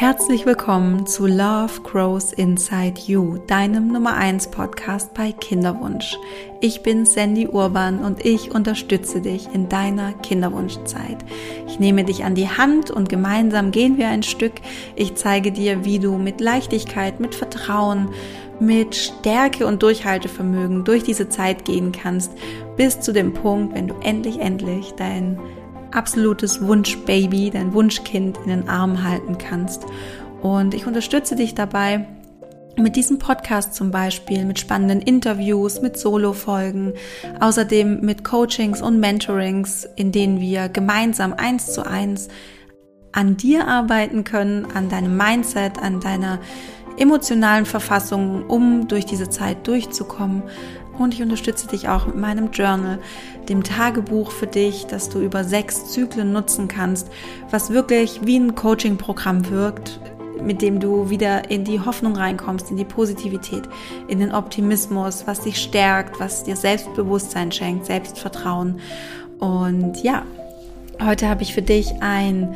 Herzlich willkommen zu Love Grows Inside You, deinem Nummer 1 Podcast bei Kinderwunsch. Ich bin Sandy Urban und ich unterstütze dich in deiner Kinderwunschzeit. Ich nehme dich an die Hand und gemeinsam gehen wir ein Stück. Ich zeige dir, wie du mit Leichtigkeit, mit Vertrauen, mit Stärke und Durchhaltevermögen durch diese Zeit gehen kannst, bis zu dem Punkt, wenn du endlich, endlich dein absolutes Wunschbaby, dein Wunschkind in den Arm halten kannst. Und ich unterstütze dich dabei, mit diesem Podcast zum Beispiel, mit spannenden Interviews, mit Solo-Folgen, außerdem mit Coachings und Mentorings, in denen wir gemeinsam eins zu eins an dir arbeiten können, an deinem Mindset, an deiner emotionalen Verfassung, um durch diese Zeit durchzukommen. Und ich unterstütze dich auch mit meinem Journal, dem Tagebuch für dich, das du über sechs Zyklen nutzen kannst, was wirklich wie ein Coaching-Programm wirkt, mit dem du wieder in die Hoffnung reinkommst, in die Positivität, in den Optimismus, was dich stärkt, was dir Selbstbewusstsein schenkt, Selbstvertrauen. Und ja, heute habe ich für dich ein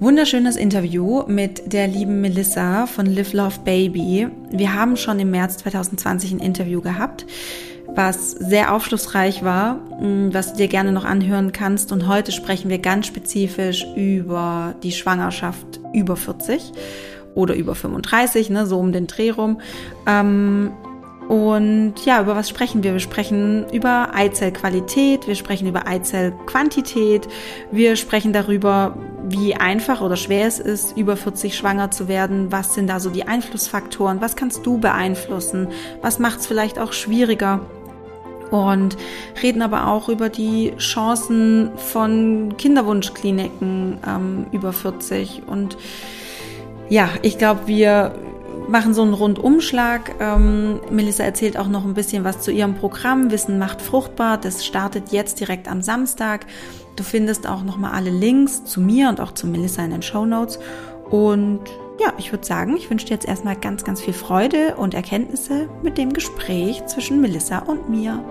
wunderschönes Interview mit der lieben Melissa von Live Love Baby. Wir haben schon im März 2020 ein Interview gehabt, was sehr aufschlussreich war, mm, was du dir gerne noch anhören kannst. Und heute sprechen wir ganz spezifisch über die Schwangerschaft über 40 oder über 35, ne, so um den Dreh rum. Ähm, und ja, über was sprechen wir? Wir sprechen über Eizellqualität, wir sprechen über Eizellquantität, wir sprechen darüber, wie einfach oder schwer es ist, über 40 schwanger zu werden. Was sind da so die Einflussfaktoren? Was kannst du beeinflussen? Was macht es vielleicht auch schwieriger? Und reden aber auch über die Chancen von Kinderwunschkliniken ähm, über 40. Und ja, ich glaube, wir machen so einen Rundumschlag. Ähm, Melissa erzählt auch noch ein bisschen was zu ihrem Programm Wissen macht fruchtbar. Das startet jetzt direkt am Samstag. Du findest auch noch mal alle Links zu mir und auch zu Melissa in den Show Notes. Und ja, ich würde sagen, ich wünsche dir jetzt erstmal ganz, ganz viel Freude und Erkenntnisse mit dem Gespräch zwischen Melissa und mir.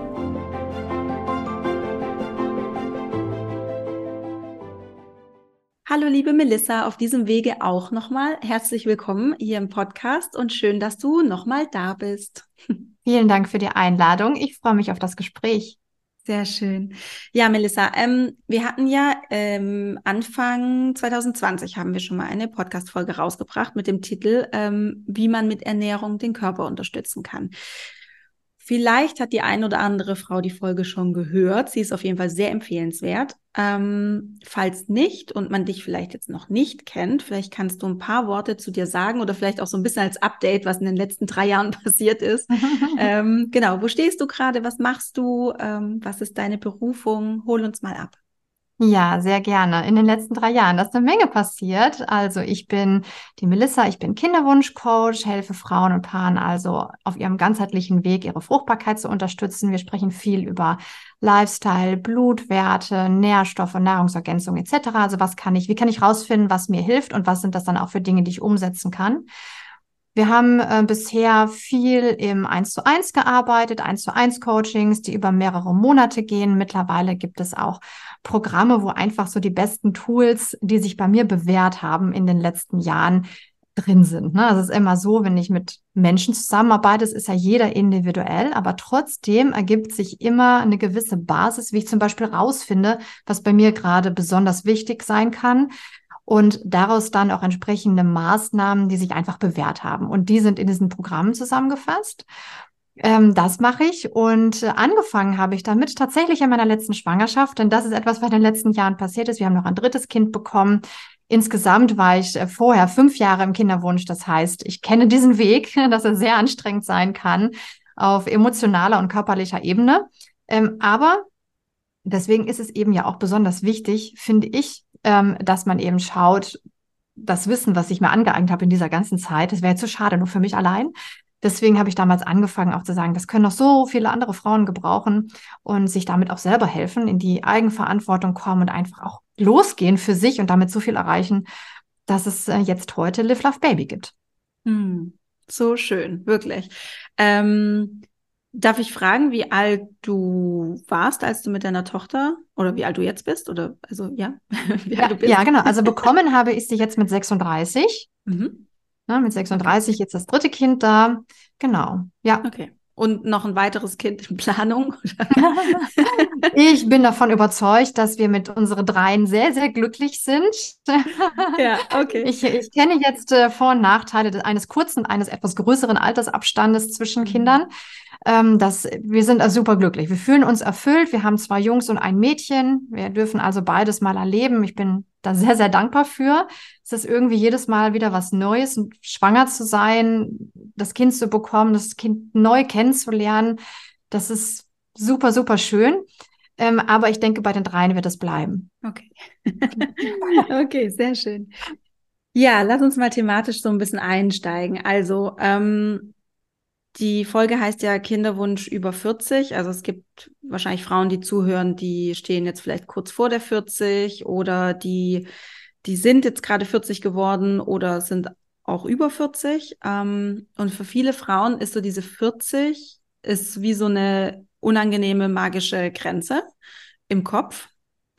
Hallo liebe Melissa, auf diesem Wege auch nochmal herzlich willkommen hier im Podcast und schön, dass du nochmal da bist. Vielen Dank für die Einladung. Ich freue mich auf das Gespräch. Sehr schön. Ja, Melissa, ähm, wir hatten ja ähm, Anfang 2020 haben wir schon mal eine Podcast-Folge rausgebracht mit dem Titel, ähm, wie man mit Ernährung den Körper unterstützen kann. Vielleicht hat die ein oder andere Frau die Folge schon gehört. Sie ist auf jeden Fall sehr empfehlenswert. Ähm, falls nicht und man dich vielleicht jetzt noch nicht kennt, vielleicht kannst du ein paar Worte zu dir sagen oder vielleicht auch so ein bisschen als Update, was in den letzten drei Jahren passiert ist. ähm, genau, wo stehst du gerade? Was machst du? Ähm, was ist deine Berufung? Hol uns mal ab. Ja, sehr gerne. In den letzten drei Jahren ist eine Menge passiert. Also ich bin die Melissa, ich bin Kinderwunschcoach, helfe Frauen und Paaren also auf ihrem ganzheitlichen Weg, ihre Fruchtbarkeit zu unterstützen. Wir sprechen viel über Lifestyle, Blutwerte, Nährstoffe, Nahrungsergänzung etc. Also was kann ich, wie kann ich rausfinden, was mir hilft und was sind das dann auch für Dinge, die ich umsetzen kann. Wir haben äh, bisher viel im 1 zu 1 gearbeitet, 1 zu 1 Coachings, die über mehrere Monate gehen. Mittlerweile gibt es auch Programme, wo einfach so die besten Tools, die sich bei mir bewährt haben in den letzten Jahren, drin sind. Ne? Also es ist immer so, wenn ich mit Menschen zusammenarbeite, es ist ja jeder individuell, aber trotzdem ergibt sich immer eine gewisse Basis, wie ich zum Beispiel rausfinde, was bei mir gerade besonders wichtig sein kann. Und daraus dann auch entsprechende Maßnahmen, die sich einfach bewährt haben. Und die sind in diesen Programmen zusammengefasst. Ähm, das mache ich und äh, angefangen habe ich damit tatsächlich in meiner letzten Schwangerschaft, denn das ist etwas, was in den letzten Jahren passiert ist. Wir haben noch ein drittes Kind bekommen. Insgesamt war ich äh, vorher fünf Jahre im Kinderwunsch. Das heißt, ich kenne diesen Weg, dass er sehr anstrengend sein kann auf emotionaler und körperlicher Ebene. Ähm, aber deswegen ist es eben ja auch besonders wichtig, finde ich, ähm, dass man eben schaut, das Wissen, was ich mir angeeignet habe in dieser ganzen Zeit, das wäre zu schade, nur für mich allein, deswegen habe ich damals angefangen, auch zu sagen, das können noch so viele andere Frauen gebrauchen und sich damit auch selber helfen, in die Eigenverantwortung kommen und einfach auch losgehen für sich und damit so viel erreichen, dass es äh, jetzt heute Live Love Baby gibt. Hm, so schön, wirklich. Ähm, Darf ich fragen, wie alt du warst, als du mit deiner Tochter oder wie alt du jetzt bist? Oder also ja, wie ja, alt du bist? Ja, genau. Also bekommen habe ich sie jetzt mit 36. Mhm. Na, mit 36 okay. jetzt das dritte Kind da. Genau. Ja. Okay und noch ein weiteres Kind in Planung? ich bin davon überzeugt, dass wir mit unseren dreien sehr, sehr glücklich sind. ja, okay. Ich, ich kenne jetzt äh, Vor- und Nachteile eines kurzen, eines etwas größeren Altersabstandes zwischen mhm. Kindern. Ähm, das, wir sind also super glücklich. Wir fühlen uns erfüllt. Wir haben zwei Jungs und ein Mädchen. Wir dürfen also beides mal erleben. Ich bin da sehr, sehr dankbar für. Es ist irgendwie jedes Mal wieder was Neues, schwanger zu sein, das Kind zu bekommen, das Kind neu kennenzulernen. Das ist super, super schön. Ähm, aber ich denke, bei den dreien wird es bleiben. Okay. okay, sehr schön. Ja, lass uns mal thematisch so ein bisschen einsteigen. Also, ähm, die Folge heißt ja Kinderwunsch über 40. Also es gibt wahrscheinlich Frauen, die zuhören, die stehen jetzt vielleicht kurz vor der 40 oder die, die sind jetzt gerade 40 geworden oder sind auch über 40. Ähm, und für viele Frauen ist so diese 40 ist wie so eine unangenehme magische Grenze im Kopf.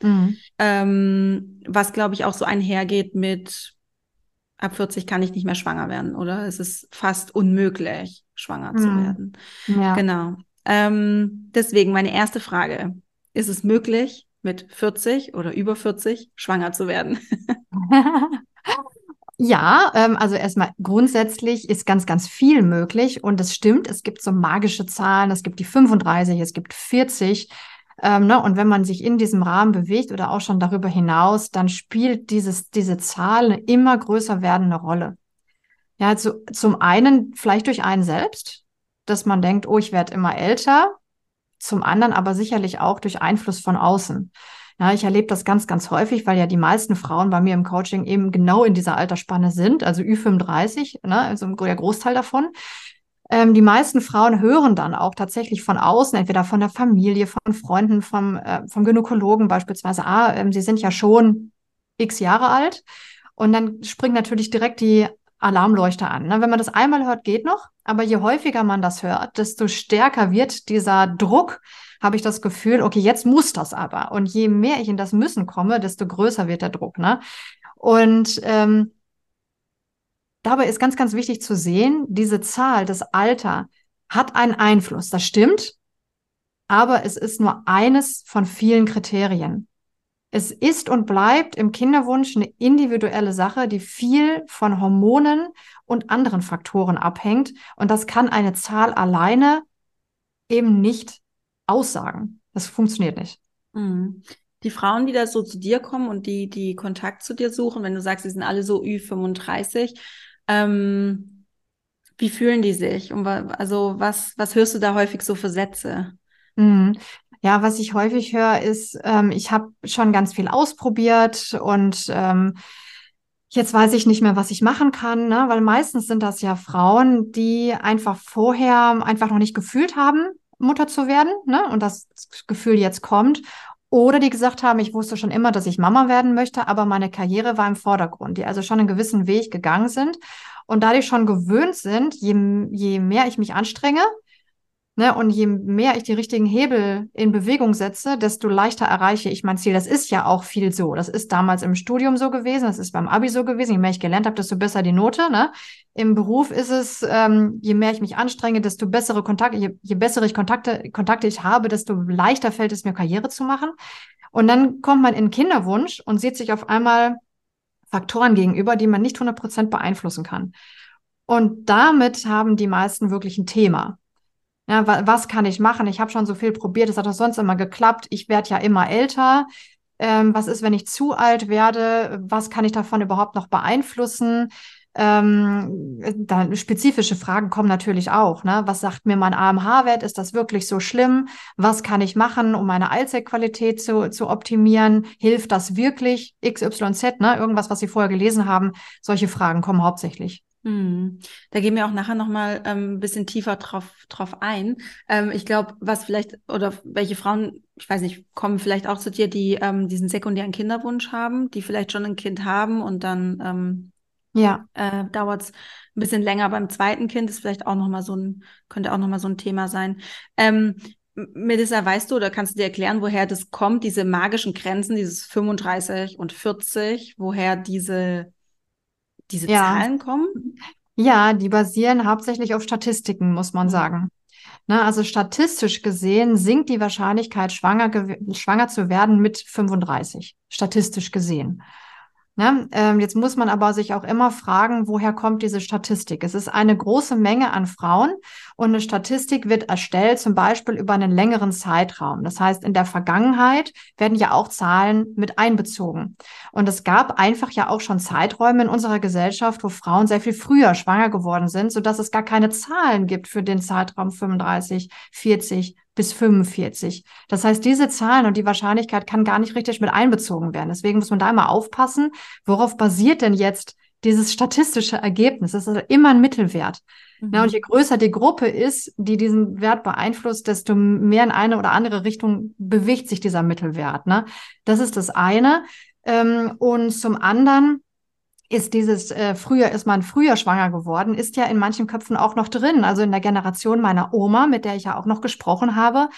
Mhm. Ähm, was, glaube ich, auch so einhergeht mit ab 40 kann ich nicht mehr schwanger werden, oder? Es ist fast unmöglich, schwanger mhm. zu werden. Ja. Genau. Ähm, deswegen meine erste Frage. Ist es möglich, mit 40 oder über 40 schwanger zu werden? Ja, ähm, also erstmal grundsätzlich ist ganz, ganz viel möglich und es stimmt, es gibt so magische Zahlen, es gibt die 35, es gibt 40. Ähm, ne? Und wenn man sich in diesem Rahmen bewegt oder auch schon darüber hinaus, dann spielt dieses, diese Zahl eine immer größer werdende Rolle. Ja, also zum einen vielleicht durch einen selbst, dass man denkt, oh, ich werde immer älter. Zum anderen aber sicherlich auch durch Einfluss von außen. Ja, ich erlebe das ganz, ganz häufig, weil ja die meisten Frauen bei mir im Coaching eben genau in dieser Altersspanne sind, also Ü35, ne, also der Großteil davon. Ähm, die meisten Frauen hören dann auch tatsächlich von außen, entweder von der Familie, von Freunden, vom, äh, vom Gynäkologen beispielsweise, ah, ähm, sie sind ja schon x Jahre alt. Und dann springt natürlich direkt die Alarmleuchte an. Ne? Wenn man das einmal hört, geht noch. Aber je häufiger man das hört, desto stärker wird dieser Druck, habe ich das Gefühl, okay, jetzt muss das aber. Und je mehr ich in das Müssen komme, desto größer wird der Druck. Ne? Und ähm, dabei ist ganz, ganz wichtig zu sehen, diese Zahl, das Alter hat einen Einfluss. Das stimmt. Aber es ist nur eines von vielen Kriterien. Es ist und bleibt im Kinderwunsch eine individuelle Sache, die viel von Hormonen und anderen Faktoren abhängt. Und das kann eine Zahl alleine eben nicht aussagen. Das funktioniert nicht. Mhm. Die Frauen, die da so zu dir kommen und die, die Kontakt zu dir suchen, wenn du sagst, sie sind alle so Ü35, ähm, wie fühlen die sich? Und also was, was hörst du da häufig so für Sätze? Ja, was ich häufig höre, ist, ähm, ich habe schon ganz viel ausprobiert und ähm, jetzt weiß ich nicht mehr, was ich machen kann, ne? weil meistens sind das ja Frauen, die einfach vorher einfach noch nicht gefühlt haben, Mutter zu werden ne? und das Gefühl jetzt kommt oder die gesagt haben, ich wusste schon immer, dass ich Mama werden möchte, aber meine Karriere war im Vordergrund, die also schon einen gewissen Weg gegangen sind und dadurch schon gewöhnt sind, je, je mehr ich mich anstrenge, Ne, und je mehr ich die richtigen Hebel in Bewegung setze, desto leichter erreiche ich mein Ziel. Das ist ja auch viel so. Das ist damals im Studium so gewesen, das ist beim Abi so gewesen. Je mehr ich gelernt habe, desto besser die Note. Ne? Im Beruf ist es, ähm, je mehr ich mich anstrenge, desto bessere Kontakte, je, je bessere ich Kontakte, Kontakte ich habe, desto leichter fällt es mir, Karriere zu machen. Und dann kommt man in Kinderwunsch und sieht sich auf einmal Faktoren gegenüber, die man nicht 100 Prozent beeinflussen kann. Und damit haben die meisten wirklich ein Thema. Ja, wa was kann ich machen? Ich habe schon so viel probiert, es hat doch sonst immer geklappt. Ich werde ja immer älter. Ähm, was ist, wenn ich zu alt werde? Was kann ich davon überhaupt noch beeinflussen? Ähm, dann spezifische Fragen kommen natürlich auch. Ne? Was sagt mir mein AMH-Wert? Ist das wirklich so schlimm? Was kann ich machen, um meine Eizellqualität zu, zu optimieren? Hilft das wirklich? XYZ, ne? irgendwas, was Sie vorher gelesen haben. Solche Fragen kommen hauptsächlich. Hm. Da gehen wir auch nachher nochmal ähm, ein bisschen tiefer drauf, drauf ein. Ähm, ich glaube, was vielleicht, oder welche Frauen, ich weiß nicht, kommen vielleicht auch zu dir, die ähm, diesen sekundären Kinderwunsch haben, die vielleicht schon ein Kind haben und dann ähm, Ja. Äh, Dauert es ein bisschen länger beim zweiten Kind, ist vielleicht auch nochmal so ein, könnte auch nochmal so ein Thema sein. Ähm, Melissa, weißt du oder kannst du dir erklären, woher das kommt, diese magischen Grenzen, dieses 35 und 40, woher diese, diese Ja. Zahlen kommen? Ja, die basieren hauptsächlich auf Statistiken, muss man Mhm. sagen. Ne, also statistisch gesehen sinkt die Wahrscheinlichkeit, schwanger, schwanger zu werden mit 35, statistisch gesehen. Ne, ähm, jetzt muss man aber sich auch immer fragen, woher kommt diese Statistik? Es ist eine große Menge an Frauen und eine Statistik wird erstellt, zum Beispiel über einen längeren Zeitraum. Das heißt, in der Vergangenheit werden ja auch Zahlen mit einbezogen. Und es gab einfach ja auch schon Zeiträume in unserer Gesellschaft, wo Frauen sehr viel früher schwanger geworden sind, sodass es gar keine Zahlen gibt für den Zeitraum 35, 40 bis 45. Das heißt, diese Zahlen und die Wahrscheinlichkeit kann gar nicht richtig mit einbezogen werden. Deswegen muss man da immer aufpassen, worauf basiert denn jetzt dieses statistische Ergebnis? Das ist also immer ein Mittelwert. Ja, und je größer die Gruppe ist, die diesen Wert beeinflusst, desto mehr in eine oder andere Richtung bewegt sich dieser Mittelwert. Ne? Das ist das eine. Ähm, und zum anderen ist dieses äh, früher ist man früher schwanger geworden, ist ja in manchen Köpfen auch noch drin. Also in der Generation meiner Oma, mit der ich ja auch noch gesprochen habe,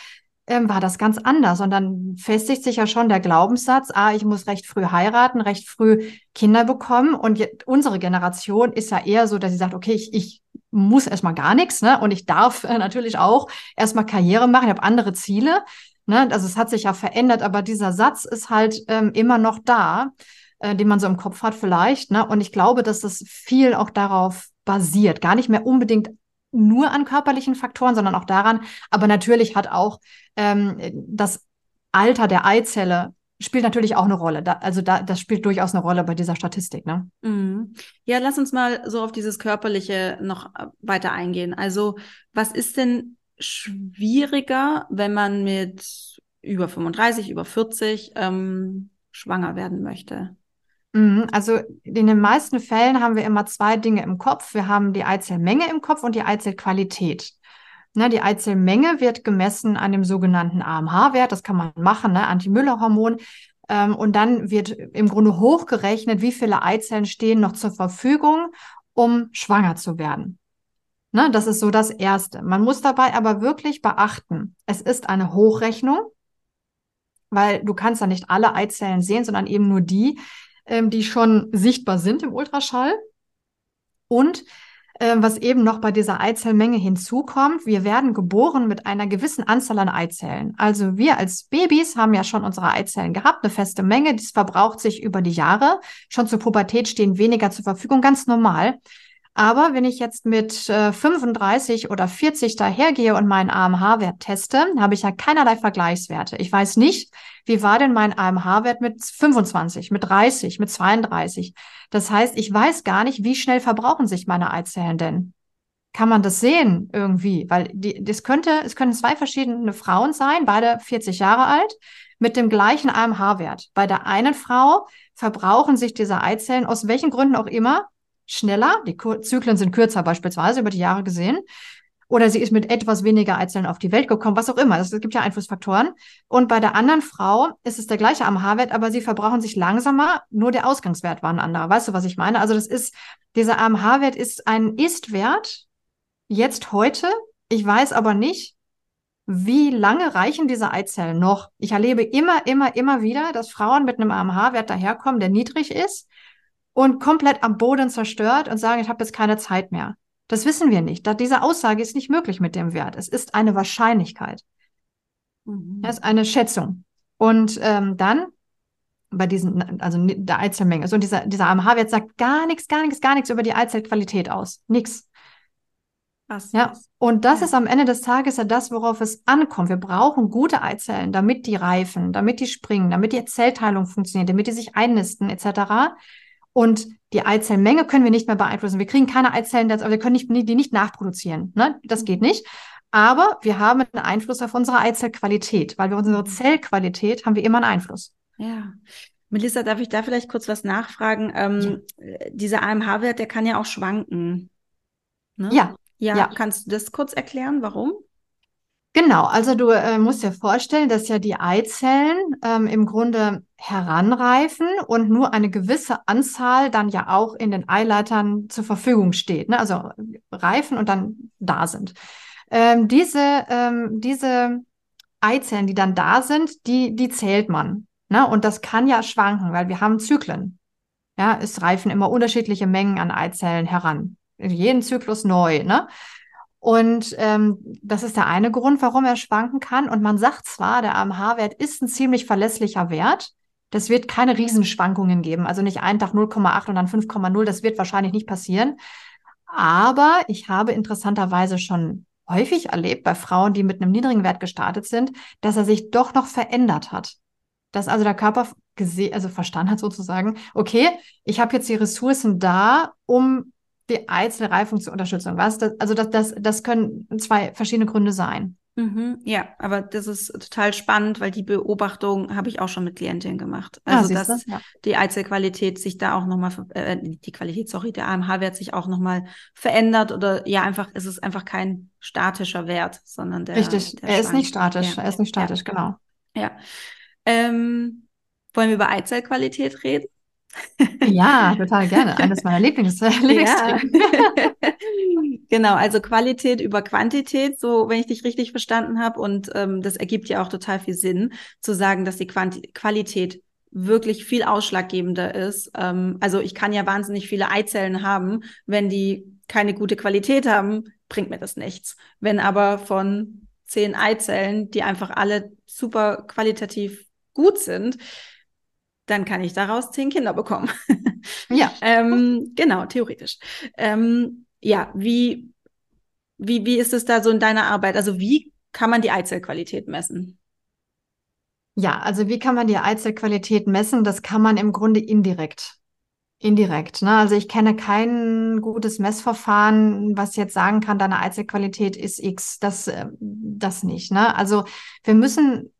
ähm, war das ganz anders. Und dann festigt sich ja schon der Glaubenssatz, ah, ich muss recht früh heiraten, recht früh Kinder bekommen. Und unsere Generation ist ja eher so, dass sie sagt, okay, ich, ich muss erstmal gar nichts, ne? Und ich darf äh, natürlich auch erstmal Karriere machen, ich habe andere Ziele. Ne? Also es hat sich ja verändert, aber dieser Satz ist halt ähm, immer noch da, äh, den man so im Kopf hat vielleicht. Ne? Und ich glaube, dass das viel auch darauf basiert. Gar nicht mehr unbedingt nur an körperlichen Faktoren, sondern auch daran. Aber natürlich hat auch ähm, das Alter der Eizelle spielt natürlich auch eine Rolle. Da, also da, das spielt durchaus eine Rolle bei dieser Statistik. Ne? Mhm. Ja, lass uns mal so auf dieses Körperliche noch äh, weiter eingehen. Also, was ist denn schwieriger, wenn man mit über 35, über 40 ähm, schwanger werden möchte? Mhm, Also in den meisten Fällen haben wir immer zwei Dinge im Kopf. Wir haben die Eizellmenge im Kopf und die Eizellqualität. Ne, die Eizellmenge wird gemessen an dem sogenannten AMH-Wert. Das kann man machen, ne, Anti-Müller-Hormon. Ähm, und dann wird im Grunde hochgerechnet, wie viele Eizellen stehen noch zur Verfügung, um schwanger zu werden. Ne, das ist so das Erste. Man muss dabei aber wirklich beachten, es ist eine Hochrechnung, weil du kannst ja nicht alle Eizellen sehen, sondern eben nur die, ähm, die schon sichtbar sind im Ultraschall. Und ähm, was eben noch bei dieser Eizellmenge hinzukommt, wir werden geboren mit einer gewissen Anzahl an Eizellen. Also wir als Babys haben ja schon unsere Eizellen gehabt, eine feste Menge, das verbraucht sich über die Jahre. Schon zur Pubertät stehen weniger zur Verfügung, ganz normal. Aber wenn ich jetzt mit äh, 35 oder 40 dahergehe und meinen AMH-Wert teste, habe ich ja keinerlei Vergleichswerte. Ich weiß nicht, wie war denn mein AMH-Wert mit 25, mit 30, mit 32. Das heißt, ich weiß gar nicht, wie schnell verbrauchen sich meine Eizellen denn. Kann man das sehen irgendwie? Weil die, das könnte, es können zwei verschiedene Frauen sein, beide 40 Jahre alt, mit dem gleichen AMH-Wert. Bei der einen Frau verbrauchen sich diese Eizellen aus welchen Gründen auch immer schneller, die Zyklen sind kürzer beispielsweise über die Jahre gesehen, oder sie ist mit etwas weniger Eizellen auf die Welt gekommen, was auch immer. Es gibt ja Einflussfaktoren. Und bei der anderen Frau ist es der gleiche AMH-Wert, aber sie verbrauchen sich langsamer, nur der Ausgangswert war ein anderer. Weißt du, was ich meine? Also das ist, dieser AMH-Wert ist ein Ist-Wert, jetzt heute. Ich weiß aber nicht, wie lange reichen diese Eizellen noch? Ich erlebe immer, immer, immer wieder, dass Frauen mit einem AMH-Wert daherkommen, der niedrig ist und komplett am Boden zerstört und sagen, ich habe jetzt keine Zeit mehr. Das wissen wir nicht. Da, diese Aussage ist nicht möglich mit dem Wert. Es ist eine Wahrscheinlichkeit. Mhm. Es ist eine Schätzung. Und ähm, dann bei diesen, also der Eizellmenge. So, und dieser, dieser AMH-Wert sagt gar nichts, gar nichts, gar nichts über die Eizellqualität aus. Nix. Was? Ja. Und das Ja. ist am Ende des Tages ja das, worauf es ankommt. Wir brauchen gute Eizellen, damit die reifen, damit die springen, damit die Zellteilung funktioniert, damit die sich einnisten, etc. Und die Eizellmenge können wir nicht mehr beeinflussen. Wir kriegen keine Eizellen, also wir können nicht, die nicht nachproduzieren. Ne? Das geht nicht. Aber wir haben einen Einfluss auf unsere Eizellqualität, weil wir unsere Zellqualität haben wir immer einen Einfluss. Ja. Melissa, darf ich da vielleicht kurz was nachfragen? Ähm, Dieser AMH-Wert, der kann ja auch schwanken. Ne? Ja, ja. ja. Kannst du das kurz erklären, warum? Genau, also du äh, musst dir vorstellen, dass ja die Eizellen ähm, im Grunde heranreifen und nur eine gewisse Anzahl dann ja auch in den Eileitern zur Verfügung steht. Ne? Also reifen und dann da sind. Ähm, diese, ähm, diese Eizellen, die dann da sind, die, die zählt man. Ne? Und das kann ja schwanken, weil wir haben Zyklen. Ja, es reifen immer unterschiedliche Mengen an Eizellen heran. Jeden Zyklus neu. Ne? Und ähm, das ist der eine Grund, warum er schwanken kann. Und man sagt zwar, der AMH-Wert ist ein ziemlich verlässlicher Wert. Das wird keine Riesenschwankungen geben. Also nicht einen Tag 0,8 und dann 5,0. Das wird wahrscheinlich nicht passieren. Aber ich habe interessanterweise schon häufig erlebt bei Frauen, die mit einem niedrigen Wert gestartet sind, dass er sich doch noch verändert hat. Dass also der Körper also verstanden hat sozusagen, okay, ich habe jetzt die Ressourcen da, um die Einzelreifung zu unterstützen. Was? Das, also das, das, das können zwei verschiedene Gründe sein. Mhm, ja, aber das ist total spannend, weil die Beobachtung habe ich auch schon mit Klientinnen gemacht. Ah, also, ah, dass ja. die Eizellqualität sich da auch nochmal, äh, die Qualität, sorry, der AMH-Wert sich auch nochmal verändert oder ja, einfach, es ist einfach kein statischer Wert, sondern der. Richtig, der er ist nicht statisch, ja. er ist nicht statisch, ja. genau. Ja. Ähm, wollen wir über Eizellqualität reden? Ja, total gerne. Eines meiner Lieblings Lieblingsthemen. Ja. genau, also Qualität über Quantität, so wenn ich dich richtig verstanden habe. Und ähm, das ergibt ja auch total viel Sinn, zu sagen, dass die Quanti Qualität wirklich viel ausschlaggebender ist. Ähm, also ich kann ja wahnsinnig viele Eizellen haben, wenn die keine gute Qualität haben, bringt mir das nichts. Wenn aber von zehn Eizellen, die einfach alle super qualitativ gut sind, dann kann ich daraus zehn Kinder bekommen. ja. ähm, genau, theoretisch. Ähm, ja, wie, wie, wie ist es da so in deiner Arbeit? Also wie kann man die Eizellqualität messen? Ja, also wie kann man die Eizellqualität messen? Das kann man im Grunde indirekt. Indirekt. Ne? Also ich kenne kein gutes Messverfahren, was jetzt sagen kann, deine Eizellqualität ist X. Das, äh, das nicht. Ne? Also wir müssen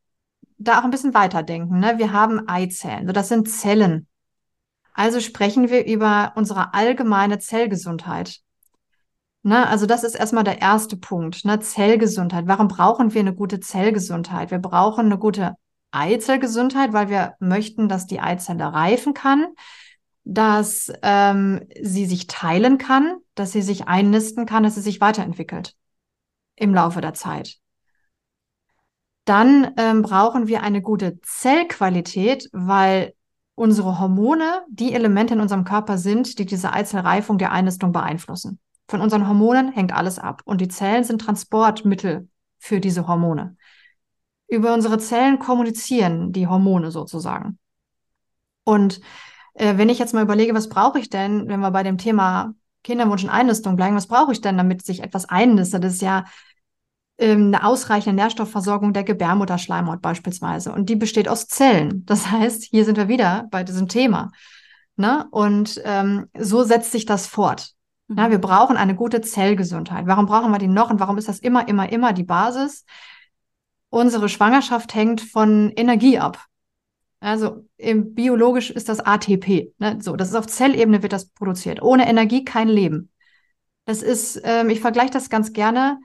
da auch ein bisschen weiterdenken. Ne? Wir haben Eizellen, so das sind Zellen. Also sprechen wir über unsere allgemeine Zellgesundheit. Ne? Also das ist erstmal der erste Punkt, ne? Zellgesundheit. Warum brauchen wir eine gute Zellgesundheit? Wir brauchen eine gute Eizellgesundheit, weil wir möchten, dass die Eizelle reifen kann, dass ähm, sie sich teilen kann, dass sie sich einnisten kann, dass sie sich weiterentwickelt im Laufe der Zeit dann ähm, brauchen wir eine gute Zellqualität, weil unsere Hormone die Elemente in unserem Körper sind, die diese Eizellreifung der Einnistung beeinflussen. Von unseren Hormonen hängt alles ab und die Zellen sind Transportmittel für diese Hormone. Über unsere Zellen kommunizieren die Hormone sozusagen. Und äh, wenn ich jetzt mal überlege, was brauche ich denn, wenn wir bei dem Thema Kinderwunsch und Einnistung bleiben, was brauche ich denn, damit sich etwas einnistet? Das ist ja eine ausreichende Nährstoffversorgung der Gebärmutterschleimhaut beispielsweise. Und die besteht aus Zellen. Das heißt, hier sind wir wieder bei diesem Thema. Ne? Und ähm, so setzt sich das fort. Mhm. Ja, wir brauchen eine gute Zellgesundheit. Warum brauchen wir die noch und warum ist das immer, immer, immer die Basis? Unsere Schwangerschaft hängt von Energie ab. Also im, biologisch ist das ATP. Ne? So, das ist auf Zellebene wird das produziert. Ohne Energie kein Leben. Das ist, ähm, ich vergleiche das ganz gerne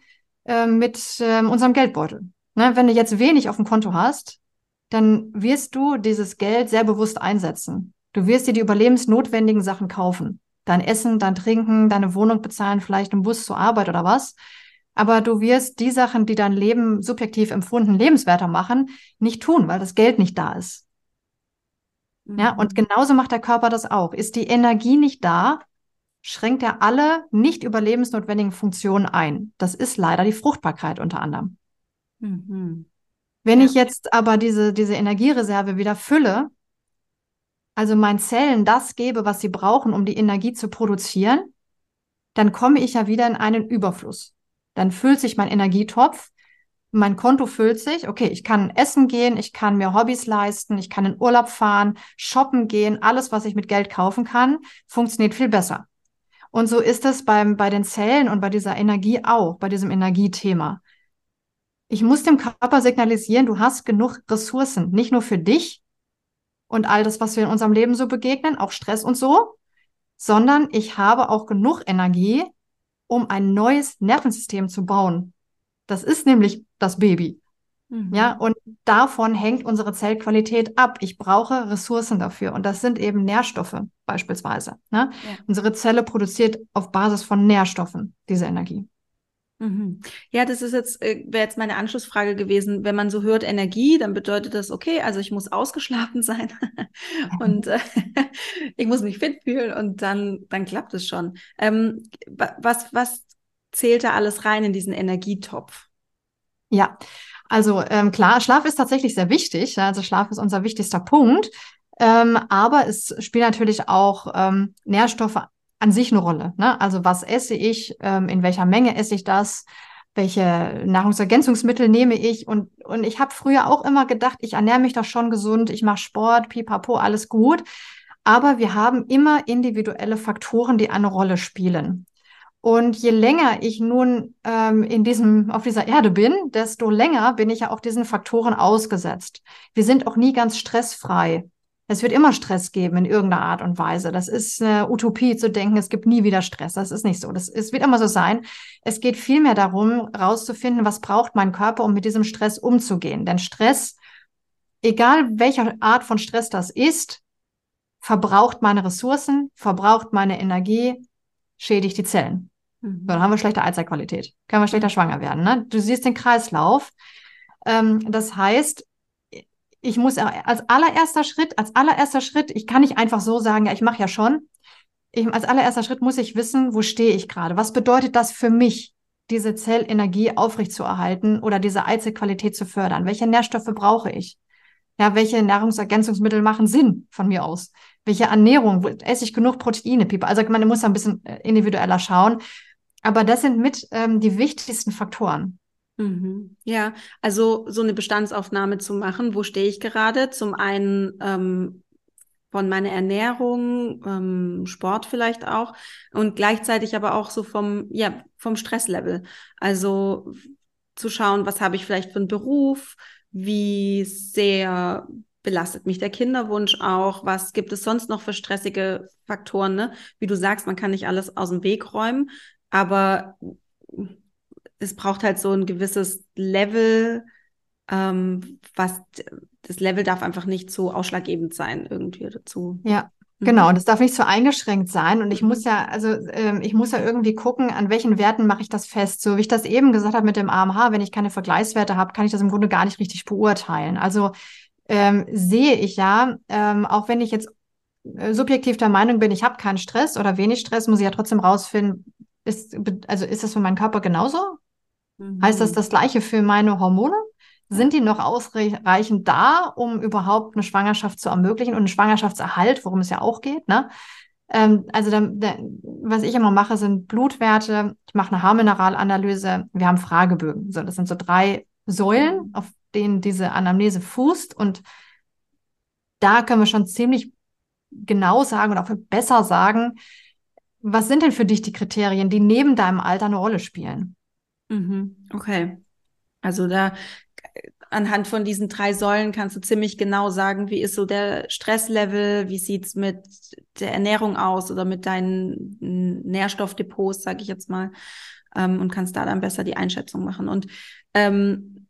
ähm, mit ähm, unserem Geldbeutel. Ne? Wenn du jetzt wenig auf dem Konto hast, dann wirst du dieses Geld sehr bewusst einsetzen. Du wirst dir die überlebensnotwendigen Sachen kaufen. Dein Essen, dein Trinken, deine Wohnung bezahlen, vielleicht einen Bus zur Arbeit oder was. Aber du wirst die Sachen, die dein Leben subjektiv empfunden lebenswerter machen, nicht tun, weil das Geld nicht da ist. Ja, und mhm. genauso macht der Körper das auch. Ist die Energie nicht da, schränkt er alle nicht überlebensnotwendigen Funktionen ein. Das ist leider die Fruchtbarkeit unter anderem. Mhm. Wenn ja. ich jetzt aber diese, diese Energiereserve wieder fülle, also meinen Zellen das gebe, was sie brauchen, um die Energie zu produzieren, dann komme ich ja wieder in einen Überfluss. Dann füllt sich mein Energietopf, mein Konto füllt sich, okay, ich kann essen gehen, ich kann mir Hobbys leisten, ich kann in Urlaub fahren, shoppen gehen, alles, was ich mit Geld kaufen kann, funktioniert viel besser. Und so ist es beim, bei den Zellen und bei dieser Energie auch, bei diesem Energiethema. Ich muss dem Körper signalisieren, du hast genug Ressourcen, nicht nur für dich und all das, was wir in unserem Leben so begegnen, auch Stress und so, sondern ich habe auch genug Energie, um ein neues Nervensystem zu bauen. Das ist nämlich das Baby. Mhm. Ja, und davon hängt unsere Zellqualität ab. Ich brauche Ressourcen dafür. Und das sind eben Nährstoffe beispielsweise. Ne? Ja. Unsere Zelle produziert auf Basis von Nährstoffen diese Energie. Mhm. Ja, das ist jetzt, äh, wäre jetzt meine Anschlussfrage gewesen. Wenn man so hört Energie, dann bedeutet das, okay, also ich muss ausgeschlafen sein und äh, ich muss mich fit fühlen und dann, dann klappt es schon. Ähm, was, was zählt da alles rein in diesen Energietopf? Ja, also ähm, klar, Schlaf ist tatsächlich sehr wichtig. Also Schlaf ist unser wichtigster Punkt. Ähm, aber es spielt natürlich auch ähm, Nährstoffe an sich eine Rolle. Ne? Also was esse ich, ähm, in welcher Menge esse ich das, welche Nahrungsergänzungsmittel nehme ich. Und, und ich habe früher auch immer gedacht, ich ernähre mich doch schon gesund, ich mache Sport, pipapo, alles gut. Aber wir haben immer individuelle Faktoren, die eine Rolle spielen. Und je länger ich nun ähm, in diesem, auf dieser Erde bin, desto länger bin ich ja auch diesen Faktoren ausgesetzt. Wir sind auch nie ganz stressfrei. Es wird immer Stress geben in irgendeiner Art und Weise. Das ist eine Utopie zu denken, es gibt nie wieder Stress. Das ist nicht so. Das, es wird immer so sein. Es geht vielmehr darum, rauszufinden, was braucht mein Körper, um mit diesem Stress umzugehen. Denn Stress, egal welcher Art von Stress das ist, verbraucht meine Ressourcen, verbraucht meine Energie, schädigt die Zellen. Mhm. Dann haben wir schlechte Eizellqualität. Können wir schlechter schwanger werden. Ne? Du siehst den Kreislauf. Ähm, das heißt, ich muss als allererster Schritt, als allererster Schritt, ich kann nicht einfach so sagen, ja, ich mache ja schon. Ich, als allererster Schritt muss ich wissen, wo stehe ich gerade? Was bedeutet das für mich, diese Zellenergie aufrechtzuerhalten oder diese Eizellqualität zu fördern? Welche Nährstoffe brauche ich? Ja, welche Nahrungsergänzungsmittel machen Sinn von mir aus? Welche Ernährung? Esse ich genug Proteine? Also man muss ein bisschen äh, individueller schauen. Aber das sind mit ähm, die wichtigsten Faktoren. Mhm. Ja, also so eine Bestandsaufnahme zu machen, wo stehe ich gerade? Zum einen ähm, von meiner Ernährung, ähm, Sport vielleicht auch und gleichzeitig aber auch so vom, ja, vom Stresslevel. Also zu schauen, was habe ich vielleicht für einen Beruf, wie sehr belastet mich der Kinderwunsch auch? Was gibt es sonst noch für stressige Faktoren? Ne? Wie du sagst, man kann nicht alles aus dem Weg räumen, aber es braucht halt so ein gewisses Level, ähm, was das Level darf einfach nicht so ausschlaggebend sein irgendwie dazu. Ja. Mhm. Genau, und das darf nicht so eingeschränkt sein. Und ich muss mhm. ja, also ähm, ich muss ja irgendwie gucken, an welchen Werten mache ich das fest. So wie ich das eben gesagt habe mit dem AMH, wenn ich keine Vergleichswerte habe, kann ich das im Grunde gar nicht richtig beurteilen. Also ähm, sehe ich ja, ähm, auch wenn ich jetzt äh, subjektiv der Meinung bin, ich habe keinen Stress oder wenig Stress, muss ich ja trotzdem rausfinden, ist, also ist das für meinen Körper genauso? Mhm. Heißt das das Gleiche für meine Hormone? Sind die noch ausreichend da, um überhaupt eine Schwangerschaft zu ermöglichen und einen Schwangerschaftserhalt, worum es ja auch geht, ne? Ähm, also dann, dann, was ich immer mache, sind Blutwerte. Ich mache eine Haarmineralanalyse. Wir haben Fragebögen. So, das sind so drei Säulen, auf denen diese Anamnese fußt. Und da können wir schon ziemlich genau sagen und auch besser sagen, was sind denn für dich die Kriterien, die neben deinem Alter eine Rolle spielen? Mhm. Okay. Also da anhand von diesen drei Säulen kannst du ziemlich genau sagen, wie ist so der Stresslevel, wie sieht's mit der Ernährung aus oder mit deinen Nährstoffdepots, sage ich jetzt mal, ähm, und kannst da dann besser die Einschätzung machen. Und ähm,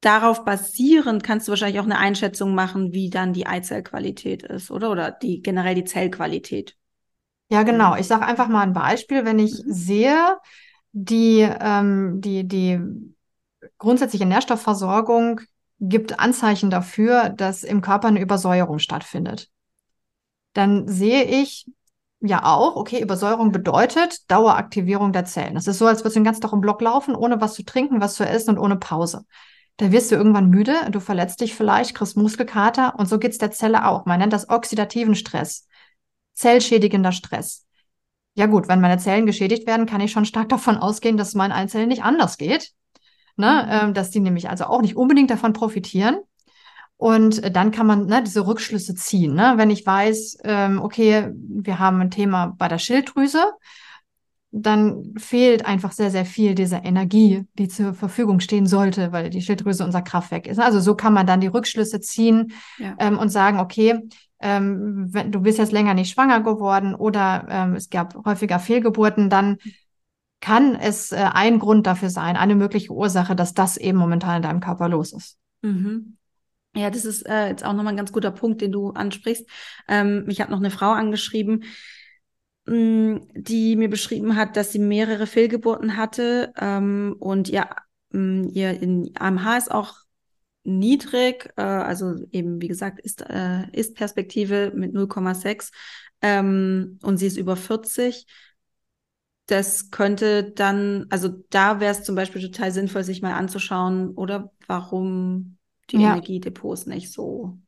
darauf basierend kannst du wahrscheinlich auch eine Einschätzung machen, wie dann die Eizellqualität ist, oder? Oder die generell die Zellqualität. Ja, genau. Ich sage einfach mal ein Beispiel. Wenn ich mhm. sehe, die, ähm, die, die grundsätzliche Nährstoffversorgung gibt Anzeichen dafür, dass im Körper eine Übersäuerung stattfindet. Dann sehe ich ja auch, okay, Übersäuerung bedeutet Daueraktivierung der Zellen. Das ist so, als würdest du den ganzen Tag im Block laufen, ohne was zu trinken, was zu essen und ohne Pause. Da wirst du irgendwann müde, du verletzt dich vielleicht, kriegst Muskelkater und so geht's der Zelle auch. Man nennt das oxidativen Stress, zellschädigender Stress. Ja gut, wenn meine Zellen geschädigt werden, kann ich schon stark davon ausgehen, dass es meinen Einzellen nicht anders geht. Ne? Mhm. Ähm, dass die nämlich also auch nicht unbedingt davon profitieren. Und äh, dann kann man ne, diese Rückschlüsse ziehen. Ne? Wenn ich weiß, ähm, okay, wir haben ein Thema bei der Schilddrüse, dann fehlt einfach sehr, sehr viel dieser Energie, die zur Verfügung stehen sollte, weil die Schilddrüse unser Kraftwerk ist. Also so kann man dann die Rückschlüsse ziehen ja. ähm, und sagen, okay, ähm, wenn, du bist jetzt länger nicht schwanger geworden oder ähm, es gab häufiger Fehlgeburten, dann kann es äh, ein Grund dafür sein, eine mögliche Ursache, dass das eben momentan in deinem Körper los ist. Mhm. Ja, das ist äh, jetzt auch nochmal ein ganz guter Punkt, den du ansprichst. Ähm, mich hat noch eine Frau angeschrieben, mh, mm, die mir beschrieben hat, dass sie mehrere Fehlgeburten hatte ähm, und ihr, mh, mm, ihr in AMH ist auch niedrig, äh, also eben wie gesagt ist, äh, ist Perspektive mit 0,6 ähm, und sie ist über 40 das könnte dann, also da wäre es zum Beispiel total sinnvoll, sich mal anzuschauen, oder warum die ja. Energiedepots nicht so.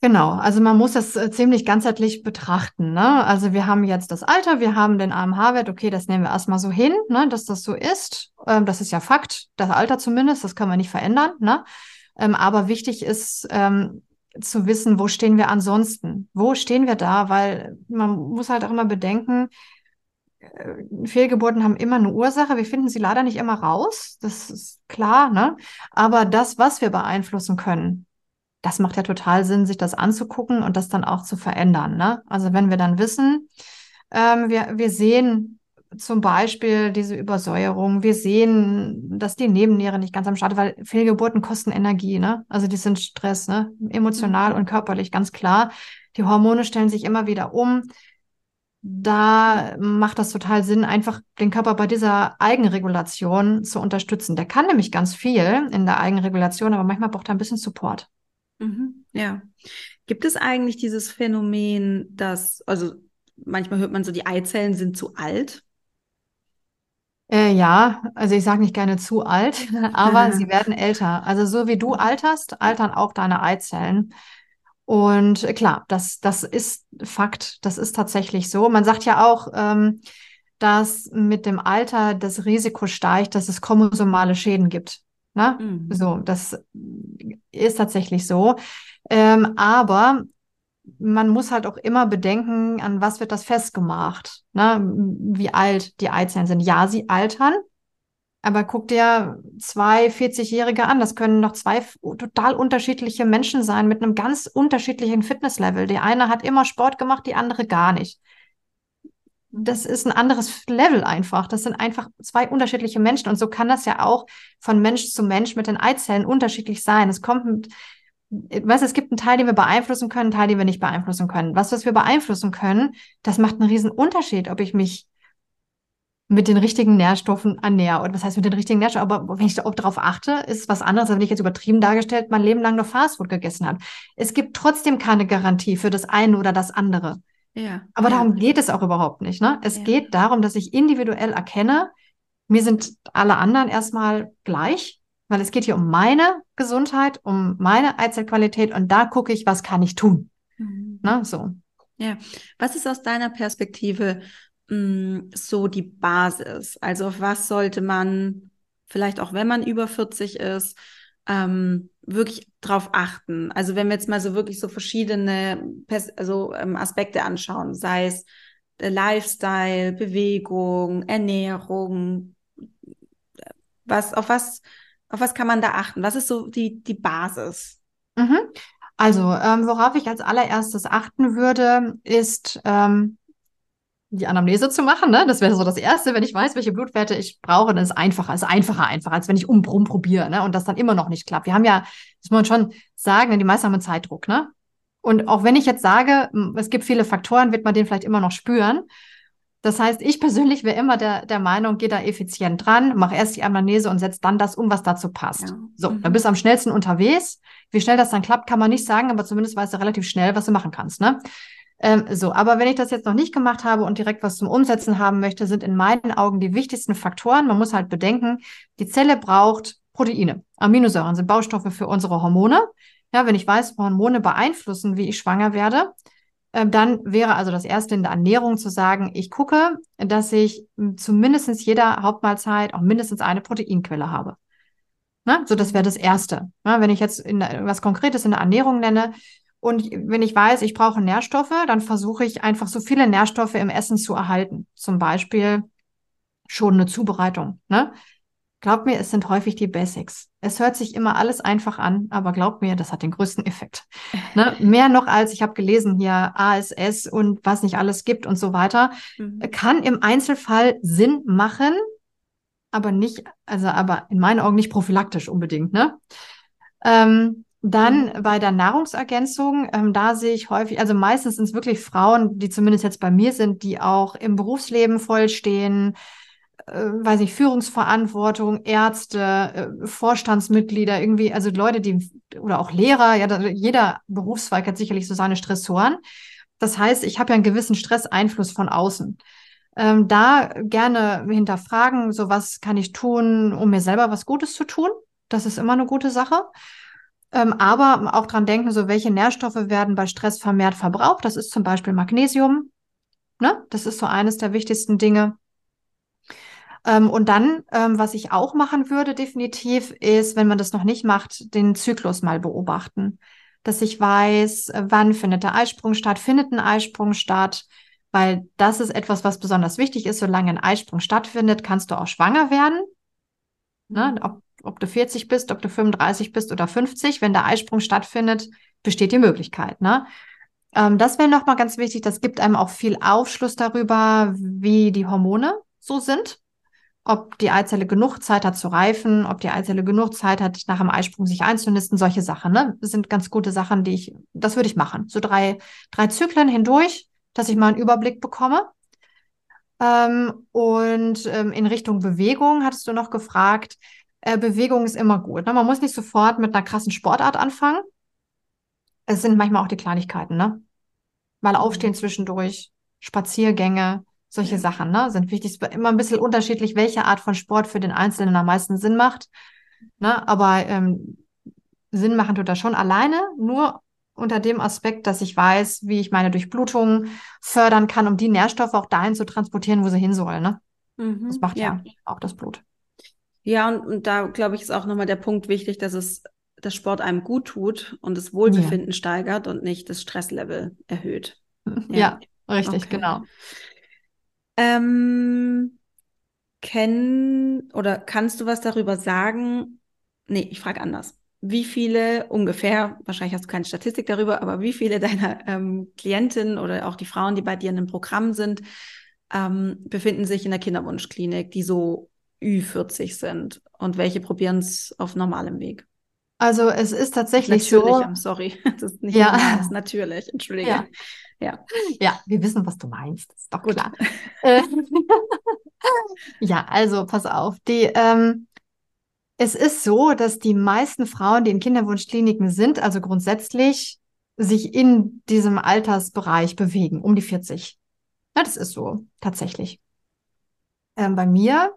Genau, also man muss das äh, ziemlich ganzheitlich betrachten. Ne? Also wir haben jetzt das Alter, wir haben den AMH-Wert, okay, das nehmen wir erstmal so hin, ne, dass das so ist. Ähm, das ist ja Fakt, das Alter zumindest, das kann man nicht verändern. Ne? Ähm, aber wichtig ist ähm, zu wissen, wo stehen wir ansonsten? Wo stehen wir da? Weil man muss halt auch immer bedenken, Fehlgeburten haben immer eine Ursache. Wir finden sie leider nicht immer raus. Das ist klar, ne? Aber das, was wir beeinflussen können, das macht ja total Sinn, sich das anzugucken und das dann auch zu verändern. Ne? Also wenn wir dann wissen, ähm, wir, wir sehen zum Beispiel diese Übersäuerung, wir sehen, dass die Nebenniere nicht ganz am Start, weil Fehlgeburten kosten Energie, ne? Also die sind Stress, ne? Emotional mhm. und körperlich, ganz klar. Die Hormone stellen sich immer wieder um da macht das total Sinn, einfach den Körper bei dieser Eigenregulation zu unterstützen. Der kann nämlich ganz viel in der Eigenregulation, aber manchmal braucht er ein bisschen Support. Mhm, ja. Gibt es eigentlich dieses Phänomen, dass, also manchmal hört man so, die Eizellen sind zu alt? Äh, ja, also ich sage nicht gerne zu alt, aber sie werden älter. Also so wie du alterst, altern auch deine Eizellen. Und klar, das, das ist Fakt, das ist tatsächlich so. Man sagt ja auch, ähm, dass mit dem Alter das Risiko steigt, dass es chromosomale Schäden gibt. Ne? Mhm. So, das ist tatsächlich so. Ähm, aber man muss halt auch immer bedenken, an was wird das festgemacht, ne? wie alt die Eizellen sind. Ja, sie altern, aber guck dir zwei 40-Jährige an. Das können noch zwei total unterschiedliche Menschen sein mit einem ganz unterschiedlichen Fitnesslevel. Die eine hat immer Sport gemacht, die andere gar nicht. Das ist ein anderes Level einfach. Das sind einfach zwei unterschiedliche Menschen. Und so kann das ja auch von Mensch zu Mensch mit den Eizellen unterschiedlich sein. Es kommt mit, weißt, es gibt einen Teil, den wir beeinflussen können, einen Teil, den wir nicht beeinflussen können. Was, was wir beeinflussen können, das macht einen riesen Unterschied, ob ich mich mit den richtigen Nährstoffen ernähre. Und was heißt mit den richtigen Nährstoffen? Aber wenn ich darauf achte, ist was anderes, als wenn ich jetzt übertrieben dargestellt mein Leben lang nur Fastfood gegessen habe. Es gibt trotzdem keine Garantie für das eine oder das andere. Ja. Aber ja. darum geht es auch überhaupt nicht. Ne? Es ja. geht darum, dass ich individuell erkenne, mir sind alle anderen erstmal gleich, weil es geht hier um meine Gesundheit, um meine Eizellqualität und da gucke ich, was kann ich tun. Mhm. Ne? So. Ja. Was ist aus deiner Perspektive Mm, so die Basis? Also auf was sollte man vielleicht auch, wenn man über 40 ist, ähm, wirklich drauf achten? Also wenn wir jetzt mal so wirklich so verschiedene Pers also, ähm, Aspekte anschauen, sei es Lifestyle, Bewegung, Ernährung, was, auf was, auf was kann man da achten? Was ist so die, die Basis? Mhm. Also, ähm, worauf ich als allererstes achten würde, ist, ähm, die Anamnese zu machen. Ne? Das wäre so das Erste, wenn ich weiß, welche Blutwerte ich brauche, dann ist es einfacher, ist einfacher einfach, als wenn ich umbrumm probiere ne? und das dann immer noch nicht klappt. Wir haben ja, das muss man schon sagen, ne, die meisten haben einen Zeitdruck. Ne? Und auch wenn ich jetzt sage, es gibt viele Faktoren, wird man den vielleicht immer noch spüren. Das heißt, ich persönlich wäre immer der, der Meinung, geh da effizient dran, mach erst die Anamnese und setz dann das um, was dazu passt. Ja. So, mhm. dann bist du am schnellsten unterwegs. Wie schnell das dann klappt, kann man nicht sagen, aber zumindest weißt du relativ schnell, was du machen kannst. Ne? Ähm, so, aber wenn ich das jetzt noch nicht gemacht habe und direkt was zum Umsetzen haben möchte, sind in meinen Augen die wichtigsten Faktoren. Man muss halt bedenken, die Zelle braucht Proteine. Aminosäuren sind Baustoffe für unsere Hormone. Ja, wenn ich weiß, Hormone beeinflussen, wie ich schwanger werde, äh, dann wäre also das erste in der Ernährung zu sagen, ich gucke, dass ich zumindest jeder Hauptmahlzeit auch mindestens eine Proteinquelle habe. Ne? So, das wäre das erste. Ja, wenn ich jetzt in, was Konkretes in der Ernährung nenne, und wenn ich weiß, ich brauche Nährstoffe, dann versuche ich einfach so viele Nährstoffe im Essen zu erhalten. Zum Beispiel schon eine Zubereitung. Ne? Glaub mir, es sind häufig die Basics. Es hört sich immer alles einfach an, aber glaub mir, das hat den größten Effekt. Ne? Mehr noch als ich habe gelesen hier ASS und was nicht alles gibt und so weiter, mhm. kann im Einzelfall Sinn machen, aber nicht, also aber in meinen Augen nicht prophylaktisch unbedingt. Ne? Ähm, dann mhm. bei der Nahrungsergänzung, ähm, da sehe ich häufig, also meistens sind es wirklich Frauen, die zumindest jetzt bei mir sind, die auch im Berufsleben vollstehen, äh, weiß ich, Führungsverantwortung, Ärzte, äh, Vorstandsmitglieder, irgendwie, also Leute, die, oder auch Lehrer, ja, jeder Berufszweig hat sicherlich so seine Stressoren. Das heißt, ich habe ja einen gewissen Stresseinfluss von außen. Ähm, da gerne hinterfragen, so was kann ich tun, um mir selber was Gutes zu tun. Das ist immer eine gute Sache. Ähm, aber auch dran denken, so welche Nährstoffe werden bei Stress vermehrt verbraucht. Das ist zum Beispiel Magnesium. Ne? Das ist so eines der wichtigsten Dinge. Ähm, und dann, ähm, was ich auch machen würde, definitiv, ist, wenn man das noch nicht macht, den Zyklus mal beobachten. Dass ich weiß, wann findet der Eisprung statt, findet ein Eisprung statt, weil das ist etwas, was besonders wichtig ist. Solange ein Eisprung stattfindet, kannst du auch schwanger werden. Ne? Ob ob du 40 bist, ob du 35 bist oder 50, wenn der Eisprung stattfindet, besteht die Möglichkeit. Ne? Ähm, das wäre nochmal ganz wichtig. Das gibt einem auch viel Aufschluss darüber, wie die Hormone so sind. Ob die Eizelle genug Zeit hat zu reifen, ob die Eizelle genug Zeit hat, nach dem Eisprung sich einzunisten, solche Sachen. Ne? Sind ganz gute Sachen, die ich, das würde ich machen. So drei, drei Zyklen hindurch, dass ich mal einen Überblick bekomme. Ähm, und ähm, in Richtung Bewegung hattest du noch gefragt äh, Bewegung ist immer gut. Ne? Man muss nicht sofort mit einer krassen Sportart anfangen. Es sind manchmal auch die Kleinigkeiten, ne? Mal mhm. aufstehen zwischendurch, Spaziergänge, solche ja. Sachen, ne? Sind wichtig. Es ist immer ein bisschen unterschiedlich, welche Art von Sport für den Einzelnen am meisten Sinn macht. Ne? Aber ähm, Sinn machen tut das schon alleine, nur unter dem Aspekt, dass ich weiß, wie ich meine Durchblutung fördern kann, um die Nährstoffe auch dahin zu transportieren, wo sie hin sollen. Ne? Mhm, das macht ja. ja auch das Blut. Ja, und, und da glaube ich, ist auch nochmal der Punkt wichtig, dass es das Sport einem gut tut und das Wohlbefinden ja. steigert und nicht das Stresslevel erhöht. Ja, ja richtig, okay. genau. Ähm, kenn oder kannst du was darüber sagen? Nee, ich frage anders. Wie viele ungefähr, wahrscheinlich hast du keine Statistik darüber, aber wie viele deiner ähm, Klientinnen oder auch die Frauen, die bei dir in einem Programm sind, ähm, befinden sich in der Kinderwunschklinik, die so Ü40 sind und welche probieren es auf normalem Weg? Also es ist tatsächlich natürlich, so. I'm sorry, das ist nicht ja. normal, ist natürlich, entschuldige. Ja. ja. ja, wir wissen, was du meinst, ist doch Gut. klar. Äh, ja, also pass auf, die ähm, es ist so, dass die meisten Frauen, die in Kinderwunschkliniken sind, also grundsätzlich sich in diesem Altersbereich bewegen, um die 40. Ja, das ist so, tatsächlich. Ähm, bei mir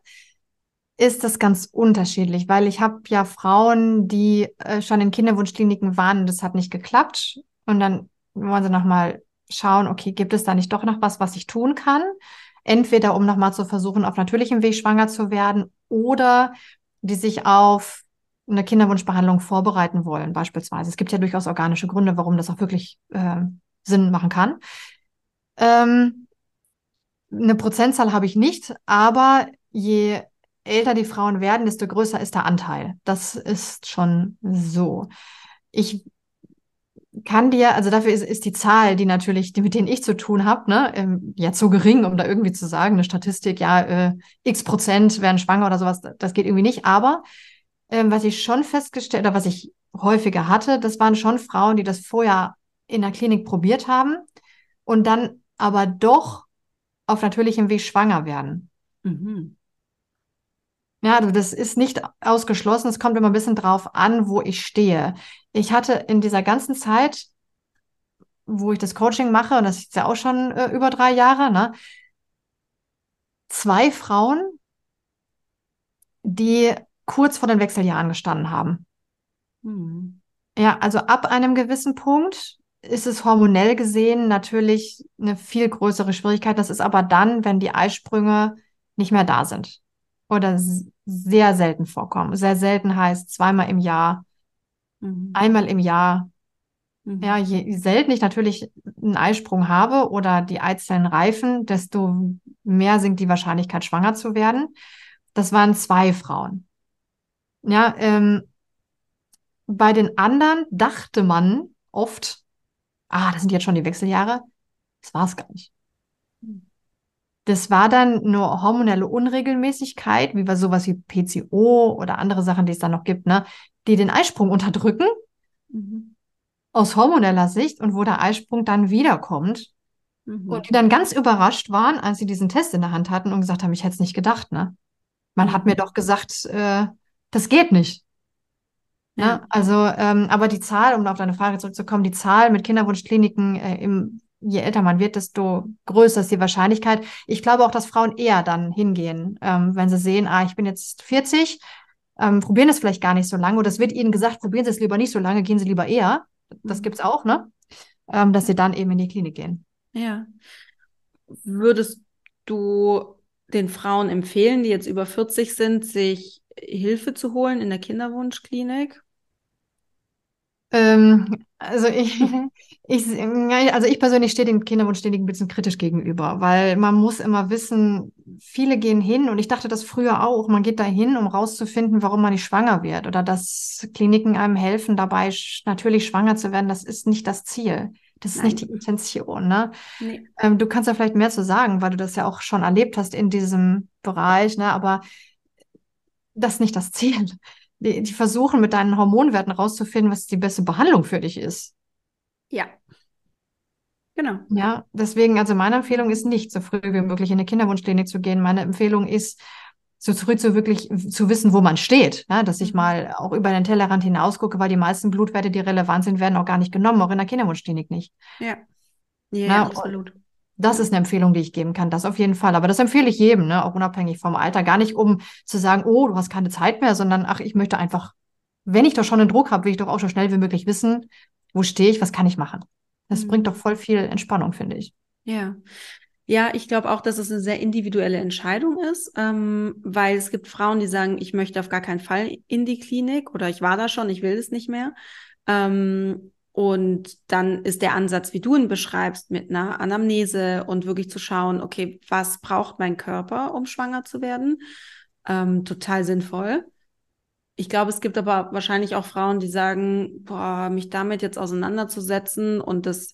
ist das ganz unterschiedlich, weil ich habe ja Frauen, die äh, schon in Kinderwunschkliniken waren und das hat nicht geklappt. Und dann wollen sie nochmal schauen, okay, gibt es da nicht doch noch was, was ich tun kann? Entweder um nochmal zu versuchen, auf natürlichem Weg schwanger zu werden oder die sich auf eine Kinderwunschbehandlung vorbereiten wollen, beispielsweise. Es gibt ja durchaus organische Gründe, warum das auch wirklich äh, Sinn machen kann. Ähm, eine Prozentzahl habe ich nicht, aber je älter die Frauen werden, desto größer ist der Anteil. Das ist schon so. Ich kann dir, also dafür ist, ist die Zahl, die natürlich, die, mit denen ich zu tun habe, ne, ähm, ja zu gering, um da irgendwie zu sagen, eine Statistik, ja, äh, x Prozent werden schwanger oder sowas, das geht irgendwie nicht. Aber ähm, was ich schon festgestellt, oder was ich häufiger hatte, das waren schon Frauen, die das vorher in der Klinik probiert haben und dann aber doch auf natürlichem Weg schwanger werden. Mhm. Ja, also das ist nicht ausgeschlossen. Es kommt immer ein bisschen drauf an, wo ich stehe. Ich hatte in dieser ganzen Zeit, wo ich das Coaching mache, und das ist ja auch schon äh, über drei Jahre, ne, zwei Frauen, die kurz vor den Wechseljahren gestanden haben. Hm. Ja, also ab einem gewissen Punkt ist es hormonell gesehen natürlich eine viel größere Schwierigkeit. Das ist aber dann, wenn die Eisprünge nicht mehr da sind oder sehr selten vorkommen. Sehr selten heißt zweimal im Jahr, mhm. einmal im Jahr. Mhm. Ja, je selten ich natürlich einen Eisprung habe oder die Eizellen reifen, desto mehr sinkt die Wahrscheinlichkeit, schwanger zu werden. Das waren zwei Frauen. Ja, ähm, bei den anderen dachte man oft, ah, das sind jetzt schon die Wechseljahre. Das war es gar nicht. Das war dann nur hormonelle Unregelmäßigkeit, wie bei sowas wie PCO oder andere Sachen, die es dann noch gibt, ne, die den Eisprung unterdrücken mhm. aus hormoneller Sicht und wo der Eisprung dann wiederkommt. Mhm. Und die dann ganz überrascht waren, als sie diesen Test in der Hand hatten und gesagt haben, ich hätte es nicht gedacht, ne? Man hat mir doch gesagt, äh, das geht nicht. Ne? Ja. Also, ähm, aber die Zahl, um auf deine Frage zurückzukommen, die Zahl mit Kinderwunschkliniken äh, im je älter man wird, desto größer ist die Wahrscheinlichkeit. Ich glaube auch, dass Frauen eher dann hingehen, ähm, wenn sie sehen, ah, ich bin jetzt 40, ähm, probieren es vielleicht gar nicht so lange oder es wird ihnen gesagt, probieren Sie es lieber nicht so lange, gehen Sie lieber eher. Das mhm. gibt's auch, ne? Ähm, dass sie dann eben in die Klinik gehen. Ja. Würdest du den Frauen empfehlen, die jetzt über 40 sind, sich Hilfe zu holen in der Kinderwunschklinik? Ähm, also ich, ich, also ich persönlich stehe dem Kinderwunschkliniken ein bisschen kritisch gegenüber, weil man muss immer wissen, viele gehen hin und ich dachte das früher auch, man geht da hin, um rauszufinden, warum man nicht schwanger wird oder dass Kliniken einem helfen dabei, natürlich schwanger zu werden. Das ist nicht das Ziel. Das ist Nein. nicht die Intention, ne? Nee. Ähm, du kannst ja vielleicht mehr zu sagen, weil du das ja auch schon erlebt hast in diesem Bereich, ne? Aber das ist nicht das Ziel. Die, die versuchen mit deinen Hormonwerten rauszufinden, was die beste Behandlung für dich ist. Ja. Genau. Ja, deswegen, also meine Empfehlung ist nicht, so früh wie möglich in eine Kinderwunschklinik zu gehen. Meine Empfehlung ist, so früh zu wirklich zu wissen, wo man steht. Ja, dass ich mhm. mal auch über den Tellerrand hinaus gucke, weil die meisten Blutwerte, die relevant sind, werden auch gar nicht genommen, auch in der Kinderwunschklinik nicht. Ja. Ja, ja absolut. Das ist eine Empfehlung, die ich geben kann, das auf jeden Fall. Aber das empfehle ich jedem, ne? auch unabhängig vom Alter. Gar nicht, um zu sagen, oh, du hast keine Zeit mehr, sondern ach, ich möchte einfach, wenn ich doch schon einen Druck habe, will ich doch auch so schnell wie möglich wissen, wo stehe ich, was kann ich machen. Das mhm. bringt doch voll viel Entspannung, finde ich. Ja. Ja, ich glaube auch, dass es eine sehr individuelle Entscheidung ist, ähm, weil es gibt Frauen, die sagen, ich möchte auf gar keinen Fall in die Klinik oder ich war da schon, ich will es nicht mehr. Ähm, und dann ist der Ansatz, wie du ihn beschreibst, mit einer Anamnese und wirklich zu schauen, okay, was braucht mein Körper, um schwanger zu werden? Ähm, total sinnvoll. Ich glaube, es gibt aber wahrscheinlich auch Frauen, die sagen, boah, mich damit jetzt auseinanderzusetzen und das,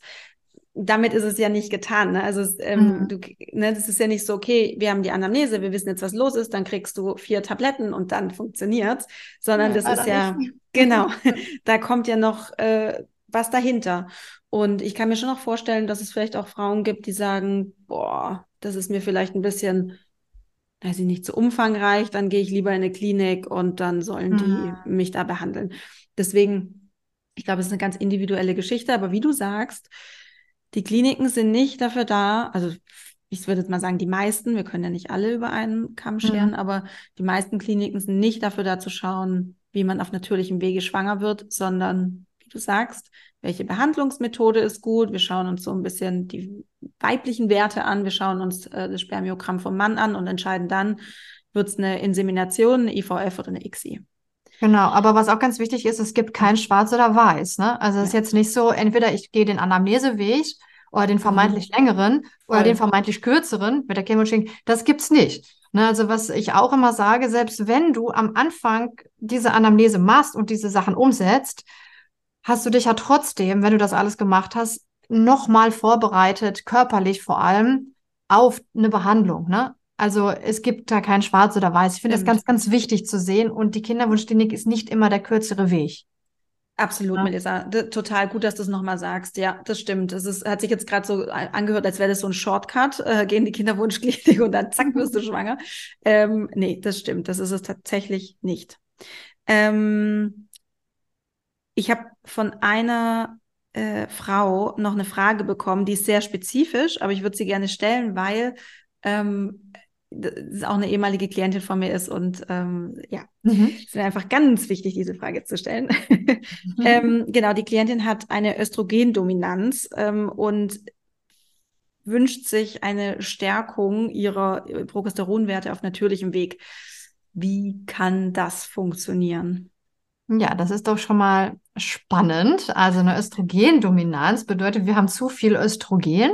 damit ist es ja nicht getan. Ne? Also, es, ähm, mhm. du, ne, das ist ja nicht so, okay, wir haben die Anamnese, wir wissen jetzt, was los ist, dann kriegst du vier Tabletten und dann funktioniert's, sondern ja, das ist ja, nicht. genau, da kommt ja noch äh, was dahinter. Und ich kann mir schon auch vorstellen, dass es vielleicht auch Frauen gibt, die sagen, boah, das ist mir vielleicht ein bisschen, weiß ich nicht, zu umfangreich, dann gehe ich lieber in eine Klinik und dann sollen mhm. die mich da behandeln. Deswegen, ich glaube, es ist eine ganz individuelle Geschichte, aber wie du sagst, die Kliniken sind nicht dafür da, also ich würde jetzt mal sagen, die meisten, wir können ja nicht alle über einen Kamm scheren, mhm. aber die meisten Kliniken sind nicht dafür da zu schauen, wie man auf natürlichem Wege schwanger wird, sondern wie du sagst, welche Behandlungsmethode ist gut. Wir schauen uns so ein bisschen die weiblichen Werte an. Wir schauen uns äh, das Spermiogramm vom Mann an und entscheiden dann, wird es eine Insemination, eine IVF oder eine ICSI. Genau, aber was auch ganz wichtig ist, es gibt kein Schwarz oder Weiß. Ne? Also es ja. ist jetzt nicht so, entweder ich gehe den Anamneseweg oder den vermeintlich mhm. längeren oder den vermeintlich kürzeren mit der Chemoschink. Das gibt's nicht. Ne, also was ich auch immer sage, selbst wenn du am Anfang diese Anamnese machst und diese Sachen umsetzt, hast du dich ja trotzdem, wenn du das alles gemacht hast, nochmal vorbereitet, körperlich vor allem, auf eine Behandlung. Ne? Also es gibt da kein Schwarz oder Weiß. Ich finde das ganz, ganz wichtig zu sehen. Und die Kinderwunschklinik ist nicht immer der kürzere Weg. Absolut, ja. Melissa. total gut, dass du es nochmal sagst. Ja, das stimmt. Es ist, hat sich jetzt gerade so angehört, als wäre das so ein Shortcut. Äh, geh in die Kinderwunschklinik und dann zack, wirst du schwanger. Ähm, nee, das stimmt. Das ist es tatsächlich nicht. Ähm, ich habe von einer äh, Frau noch eine Frage bekommen, die ist sehr spezifisch, aber ich würde sie gerne stellen, weil ähm, das auch eine ehemalige Klientin von mir ist und ähm, ja, mhm. es ist mir einfach ganz wichtig, diese Frage zu stellen. Mhm. ähm, genau, die Klientin hat eine Östrogendominanz ähm, und wünscht sich eine Stärkung ihrer Progesteronwerte auf natürlichem Weg. Wie kann das funktionieren? Ja, das ist doch schon mal spannend. Also eine Östrogendominanz bedeutet, wir haben zu viel Östrogen.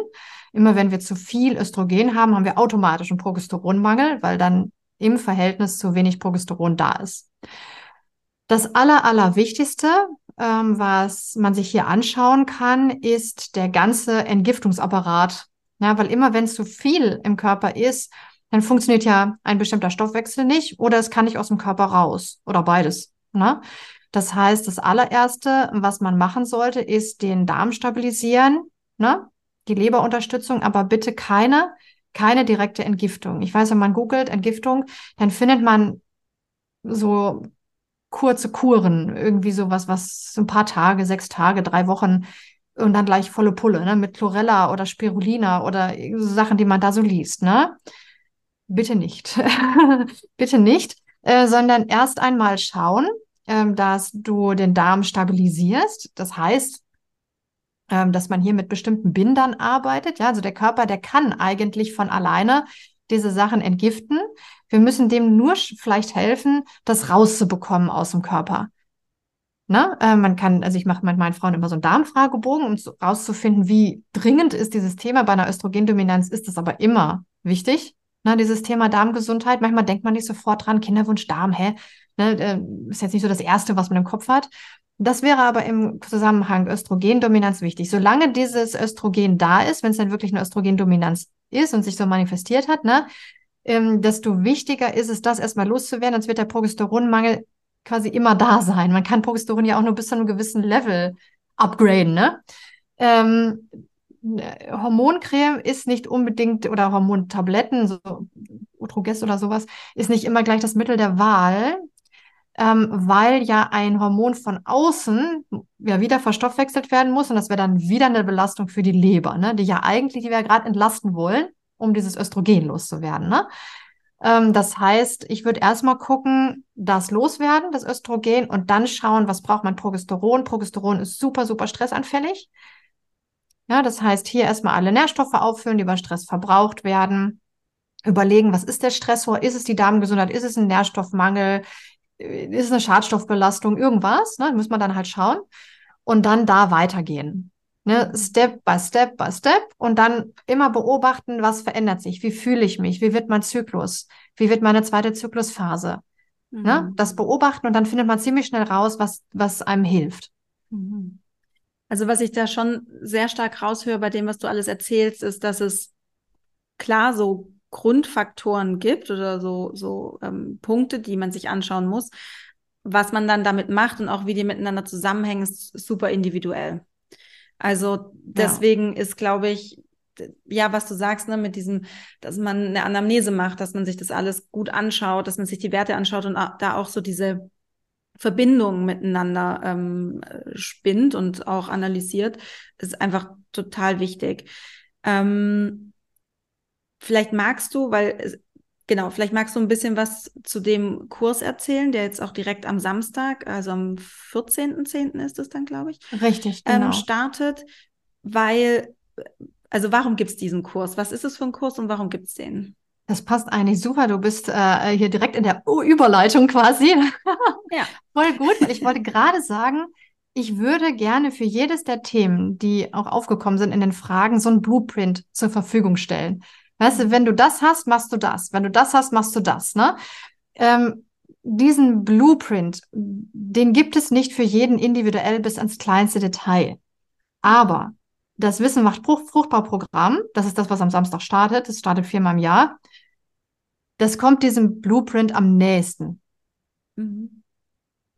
Immer wenn wir zu viel Östrogen haben, haben wir automatisch einen Progesteronmangel, weil dann im Verhältnis zu wenig Progesteron da ist. Das aller, allerwichtigste, ähm, was man sich hier anschauen kann, ist der ganze Entgiftungsapparat. Ja, weil immer wenn zu viel im Körper ist, dann funktioniert ja ein bestimmter Stoffwechsel nicht oder es kann nicht aus dem Körper raus oder beides. Ne? Das heißt, das allererste, was man machen sollte, ist den Darm stabilisieren, ne? die Leberunterstützung, aber bitte keine, keine direkte Entgiftung. Ich weiß, wenn man googelt Entgiftung, dann findet man so kurze Kuren, irgendwie sowas, was ein paar Tage, sechs Tage, drei Wochen und dann gleich volle Pulle, ne, mit Chlorella oder Spirulina oder so Sachen, die man da so liest, ne? Bitte nicht. Bitte nicht, äh, sondern erst einmal schauen, ähm, dass du den Darm stabilisierst. Das heißt, ähm, dass man hier mit bestimmten Bindern arbeitet. Ja, also der Körper, der kann eigentlich von alleine diese Sachen entgiften. Wir müssen dem nur vielleicht helfen, das rauszubekommen aus dem Körper. Ne? Äh, man kann, also ich mache mit meinen Frauen immer so einen Darmfragebogen, um rauszufinden, wie dringend ist dieses Thema. Bei einer Östrogendominanz ist es aber immer wichtig, ne? dieses Thema Darmgesundheit. Manchmal denkt man nicht sofort dran, Kinderwunsch, Darm, hä? Ne? Äh, ist jetzt nicht so das Erste, was man im Kopf hat. Das wäre aber im Zusammenhang Östrogendominanz wichtig. Solange dieses Östrogen da ist, wenn es dann wirklich eine Östrogendominanz ist und sich so manifestiert hat, ne, ähm, desto wichtiger ist es, das erstmal loszuwerden, sonst wird der Progesteronmangel quasi immer da sein. Man kann Progesteron ja auch nur bis zu einem gewissen Level upgraden, ne? Ähm, Hormoncreme ist nicht unbedingt oder Hormontabletten, so Utrogest oder sowas, ist nicht immer gleich das Mittel der Wahl, ähm, weil ja ein Hormon von außen ja wieder verstoffwechselt werden muss und das wäre dann wieder eine Belastung für die Leber, ne? die ja eigentlich, die wir gerade entlasten wollen, um dieses Östrogen loszuwerden. Ne? Ähm, das heißt, ich würde erstmal gucken, das loswerden, das Östrogen, und dann schauen, was braucht man Progesteron. Progesteron ist super, super stressanfällig. Ja, das heißt, hier erstmal alle Nährstoffe auffüllen, die über Stress verbraucht werden. Überlegen, was ist der Stressor? Ist es die Darmgesundheit? Ist es ein Nährstoffmangel? Ist es eine Schadstoffbelastung, irgendwas, ne? Muss man dann halt schauen und dann da weitergehen. Ne? Mhm. Step by Step by Step und dann immer beobachten, was verändert sich, wie fühle ich mich, wie wird mein Zyklus, wie wird meine zweite Zyklusphase. Ne? Mhm. Ne? Das beobachten und dann findet man ziemlich schnell raus, was, was einem hilft. Mhm. Also was ich da schon sehr stark raushöre bei dem, was du alles erzählst, ist, dass es klar so Grundfaktoren gibt oder so, so ähm, Punkte, die man sich anschauen muss. Was man dann damit macht und auch wie die miteinander zusammenhängen, ist super individuell. Also deswegen ja. ist, glaube ich, ja, was du sagst, ne, mit diesem, dass man eine Anamnese macht, dass man sich das alles gut anschaut, dass man sich die Werte anschaut und da auch so diese Verbindungen miteinander ähm, spinnt und auch analysiert, ist einfach total wichtig. Ähm, Vielleicht magst du, weil genau, vielleicht magst du ein bisschen was zu dem Kurs erzählen, der jetzt auch direkt am Samstag, also am 14.10. ist es dann, glaube ich. Richtig, ähm, genau. Ähm, startet, weil, also warum gibt es diesen Kurs? Was ist es für ein Kurs und warum gibt es den? Das passt eigentlich super. Du bist äh, hier direkt in der Überleitung quasi. ja. Voll gut. Ich wollte gerade sagen, ich würde gerne für jedes der Themen, die auch aufgekommen sind in den Fragen, so ein Blueprint zur Verfügung stellen. Weißt du, wenn du das hast, machst du das. Wenn du das hast, machst du das. Ne? Ähm, diesen Blueprint, den gibt es nicht für jeden individuell bis ans kleinste Detail. Aber das Wissen macht fruchtbar Programm, das ist das, was am Samstag startet, das startet viermal im Jahr, das kommt diesem Blueprint am nächsten. Mhm.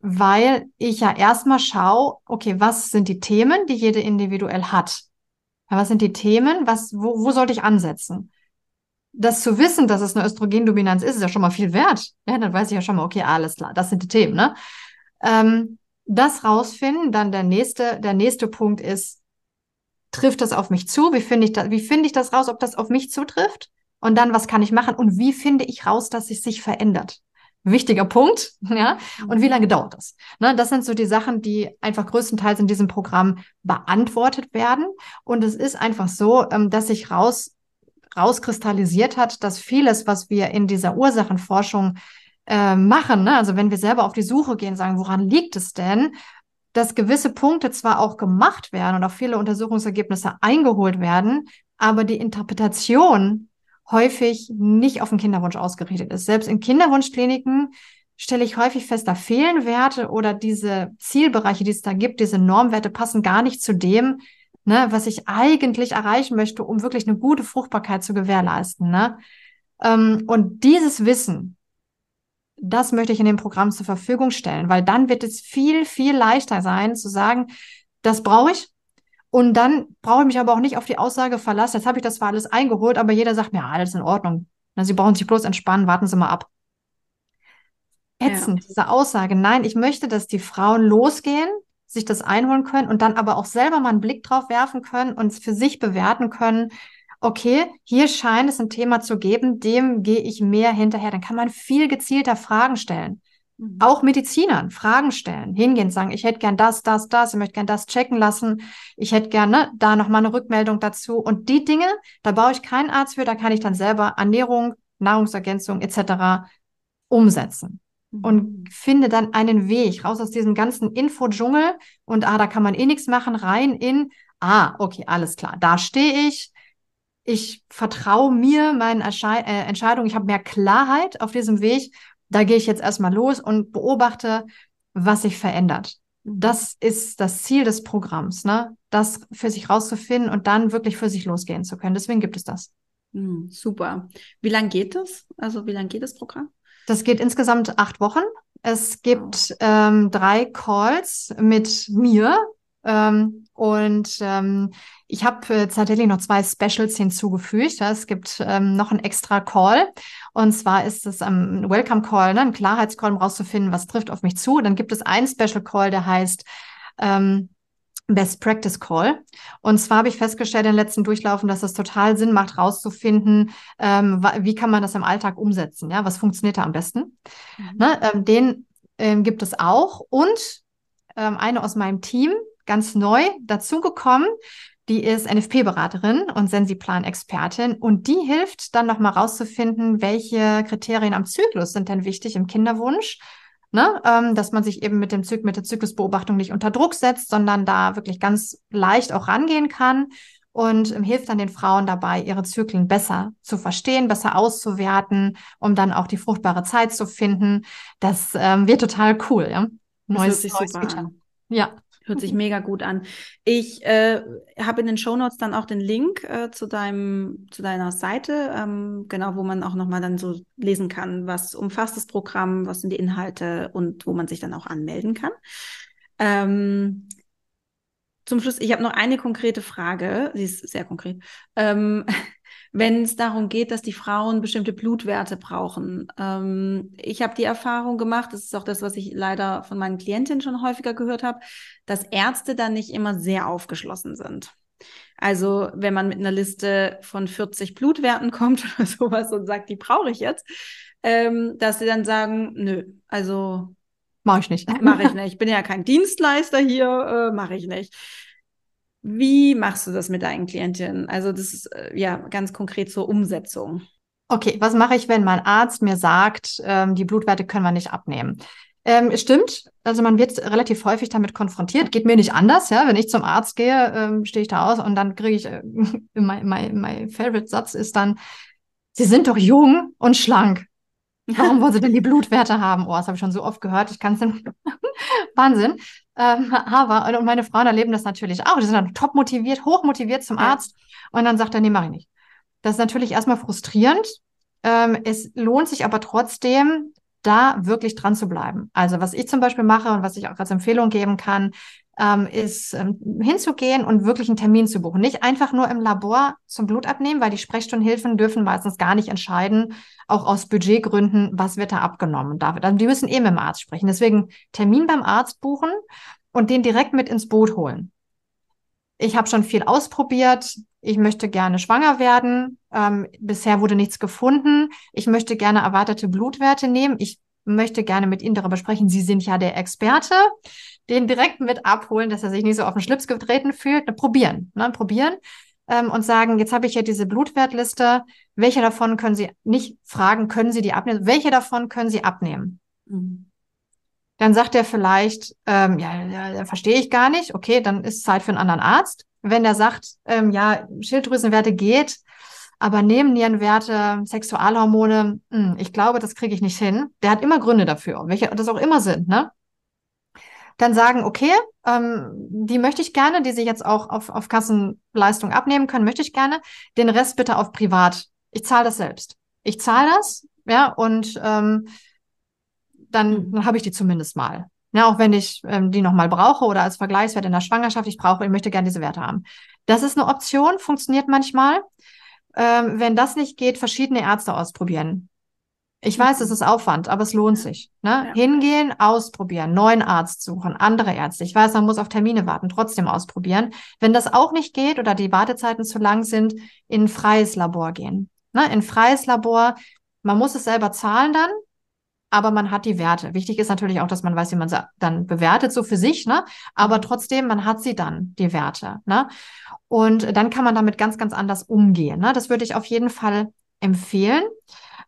Weil ich ja erstmal schaue, okay, was sind die Themen, die jede individuell hat? Was sind die Themen? Was, wo, wo sollte ich ansetzen? Das zu wissen, dass es eine Östrogendominanz ist, ist ja schon mal viel wert. Ja, dann weiß ich ja schon mal, okay, alles klar, das sind die Themen, ne? Ähm, das rausfinden, dann der nächste, der nächste Punkt ist, trifft das auf mich zu? Wie finde ich das, wie finde ich das raus, ob das auf mich zutrifft? Und dann, was kann ich machen? Und wie finde ich raus, dass es sich verändert? Wichtiger Punkt, ja. Und wie lange dauert das? Ne, das sind so die Sachen, die einfach größtenteils in diesem Programm beantwortet werden. Und es ist einfach so, ähm, dass sich raus rauskristallisiert hat, dass vieles, was wir in dieser Ursachenforschung äh, machen, ne? also wenn wir selber auf die Suche gehen, sagen, woran liegt es denn, dass gewisse Punkte zwar auch gemacht werden und auch viele Untersuchungsergebnisse eingeholt werden, aber die Interpretation häufig nicht auf den Kinderwunsch ausgerichtet ist. Selbst in Kinderwunschkliniken stelle ich häufig fest, da fehlen Werte oder diese Zielbereiche, die es da gibt, diese Normwerte passen gar nicht zu dem, ne, was ich eigentlich erreichen möchte, um wirklich eine gute Fruchtbarkeit zu gewährleisten. Ne? Ähm, und dieses Wissen, das möchte ich in dem Programm zur Verfügung stellen, weil dann wird es viel, viel leichter sein zu sagen, das brauche ich. Und dann brauche ich mich aber auch nicht auf die Aussage verlassen, jetzt habe ich das zwar alles eingeholt, aber jeder sagt mir, ja, alles in Ordnung. Sie brauchen sich bloß entspannen, warten Sie mal ab. Ätzend, ja. diese Aussage. Nein, ich möchte, dass die Frauen losgehen, sich das einholen können und dann aber auch selber mal einen Blick drauf werfen können und für sich bewerten können, okay, hier scheint es ein Thema zu geben, dem gehe ich mehr hinterher. Dann kann man viel gezielter Fragen stellen. Mhm. Auch Medizinern Fragen stellen, hingehen, sagen, ich hätte gern das, das, das, ich möchte gern das checken lassen, ich hätte gerne da nochmal eine Rückmeldung dazu. Und die Dinge, da brauche ich keinen Arzt für, da kann ich dann selber Ernährung, Nahrungsergänzung etc. umsetzen und mhm. finde dann einen Weg raus aus diesem ganzen Infodschungel und ah, da kann man eh nichts machen, rein in, ah, okay, alles klar, da stehe ich. Ich vertraue mir meinen Ersche äh, Entscheidungen, ich habe mehr Klarheit auf diesem Weg. Da gehe ich jetzt erstmal los und beobachte, was sich verändert. Das ist das Ziel des Programms, ne? Das für sich rauszufinden und dann wirklich für sich losgehen zu können. Deswegen gibt es das. Mhm, super. Wie lange geht das? Also wie lange geht das Programm? Das geht insgesamt acht Wochen. Es gibt ähm, drei Calls mit mir. Ähm, und ähm, ich habe äh, tatsächlich noch zwei Specials hinzugefügt. Ja, es gibt ähm, noch einen extra Call. Und zwar ist es ein ähm, Welcome Call, ne, ein Klarheitscall, um rauszufinden, was trifft auf mich zu. Dann gibt es einen Special Call, der heißt ähm, Best Practice Call. Und zwar habe ich festgestellt in den letzten Durchlaufen, dass es total Sinn macht, rauszufinden, ähm, wie kann man das im Alltag umsetzen. Ja, was funktioniert da am besten? Mhm. Ne, ähm, den ähm, gibt es auch. Und ähm, eine aus meinem Team, ganz neu dazugekommen, die ist NFP-Beraterin und Sensiplan-Expertin und die hilft dann nochmal rauszufinden, welche Kriterien am Zyklus sind denn wichtig im Kinderwunsch Ne? Ähm, dass man sich eben mit, dem Zyk mit der Zyklusbeobachtung nicht unter Druck setzt, sondern da wirklich ganz leicht auch rangehen kann und ähm, hilft dann den Frauen dabei, ihre Zyklen besser zu verstehen, besser auszuwerten, um dann auch die fruchtbare Zeit zu finden. Das ähm, wird total cool. Ja? Neues, neues Feature. Ja. Hört sich mega gut an. Ich äh, habe in den Shownotes dann auch den Link äh, zu deinem, zu deiner Seite, ähm, genau, wo man auch nochmal dann so lesen kann, was umfasst das Programm, was sind die Inhalte und wo man sich dann auch anmelden kann. Ähm, zum Schluss, ich habe noch eine konkrete Frage, sie ist sehr konkret. Ähm, wenn es darum geht, dass die Frauen bestimmte Blutwerte brauchen. Ähm, ich habe die Erfahrung gemacht, das ist auch das, was ich leider von meinen Klientinnen schon häufiger gehört habe, dass Ärzte dann nicht immer sehr aufgeschlossen sind. Also wenn man mit einer Liste von 40 Blutwerten kommt oder sowas und sagt, die brauche ich jetzt, ähm, dass sie dann sagen, nö, also mache ich nicht. Mache ich nicht. Ich bin ja kein Dienstleister hier, äh, mache ich nicht. Wie machst du das mit deinen Klientinnen? Also das ist äh, ja ganz konkret zur Umsetzung. Okay, was mache ich, wenn mein Arzt mir sagt, ähm, die Blutwerte können wir nicht abnehmen? Ähm, stimmt, also man wird relativ häufig damit konfrontiert. Geht mir nicht anders, ja. Wenn ich zum Arzt gehe, ähm, stehe ich da aus und dann kriege ich, äh, mein, mein, mein Favorite Satz ist dann, Sie sind doch jung und schlank. Warum wollen Sie denn die Blutwerte haben? Oh, das habe ich schon so oft gehört. Ich kann es nicht. Wahnsinn ähm, aber und meine Frauen erleben das natürlich auch. Die sind dann top motiviert, hoch motiviert zum. Arzt und dann sagt er, nee, mach ich nicht. Das ist natürlich erstmal frustrierend. Ähm, es lohnt sich aber trotzdem, da wirklich dran zu bleiben. Also was ich zum Beispiel mache und was ich auch als Empfehlung geben kann, ähm, ist ähm, hinzugehen und wirklich einen Termin zu buchen. Nicht einfach nur im Labor zum Blut abnehmen, weil die Sprechstundenhilfen dürfen meistens gar nicht entscheiden, auch aus Budgetgründen, was wird da abgenommen. Darf. Also die müssen eh mit dem Arzt sprechen. Deswegen Termin beim Arzt buchen und den direkt mit ins Boot holen. Ich habe schon viel ausprobiert. Ich möchte gerne schwanger werden. Ähm, bisher wurde nichts gefunden. Ich möchte gerne erweiterte Blutwerte nehmen. Ich möchte gerne mit Ihnen darüber sprechen. Sie sind ja der Experte den direkt mit abholen, dass er sich nicht so auf den Schlips getreten fühlt. Probieren, ne, probieren ähm, und sagen, jetzt habe ich ja diese Blutwertliste. Welche davon können Sie nicht fragen, können Sie die abnehmen? Welche davon können Sie abnehmen? Mhm. Dann sagt er vielleicht, ähm, ja, ja, ja, verstehe ich gar nicht. Okay, dann ist Zeit für einen anderen Arzt. Wenn er sagt, ähm, ja, Schilddrüsenwerte geht, aber Nebennierenwerte, Sexualhormone, mh, hm, ich glaube, das kriege ich nicht hin. Der hat immer Gründe dafür, welche das auch immer sind, ne? Dann sagen, okay, ähm, die möchte ich gerne, die sie jetzt auch auf, auf Kassenleistung abnehmen können, möchte ich gerne. Den Rest bitte auf privat. Ich zahle das selbst. Ich zahle das, ja, und ähm, dann, dann habe ich die zumindest mal. Ja, auch wenn ich ähm, die nochmal brauche oder als Vergleichswert in der Schwangerschaft, ich brauche, ich möchte gerne diese Werte haben. Das ist eine Option, funktioniert manchmal. Ähm, wenn das nicht geht, verschiedene Ärzte ausprobieren. Ich weiß, es ist Aufwand, aber es lohnt sich. Ne? Ja. Hingehen, ausprobieren, neuen Arzt suchen, andere Ärzte. Ich weiß, man muss auf Termine warten, trotzdem ausprobieren. Wenn das auch nicht geht oder die Wartezeiten zu lang sind, in ein freies Labor gehen. Ne? In ein freies Labor, man muss es selber zahlen dann, aber man hat die Werte. Wichtig ist natürlich auch, dass man weiß, wie man sie dann bewertet, so für sich, ne? Aber trotzdem, man hat sie dann, die Werte, ne? Und dann kann man damit ganz, ganz anders umgehen. Ne? Das würde ich auf jeden Fall empfehlen.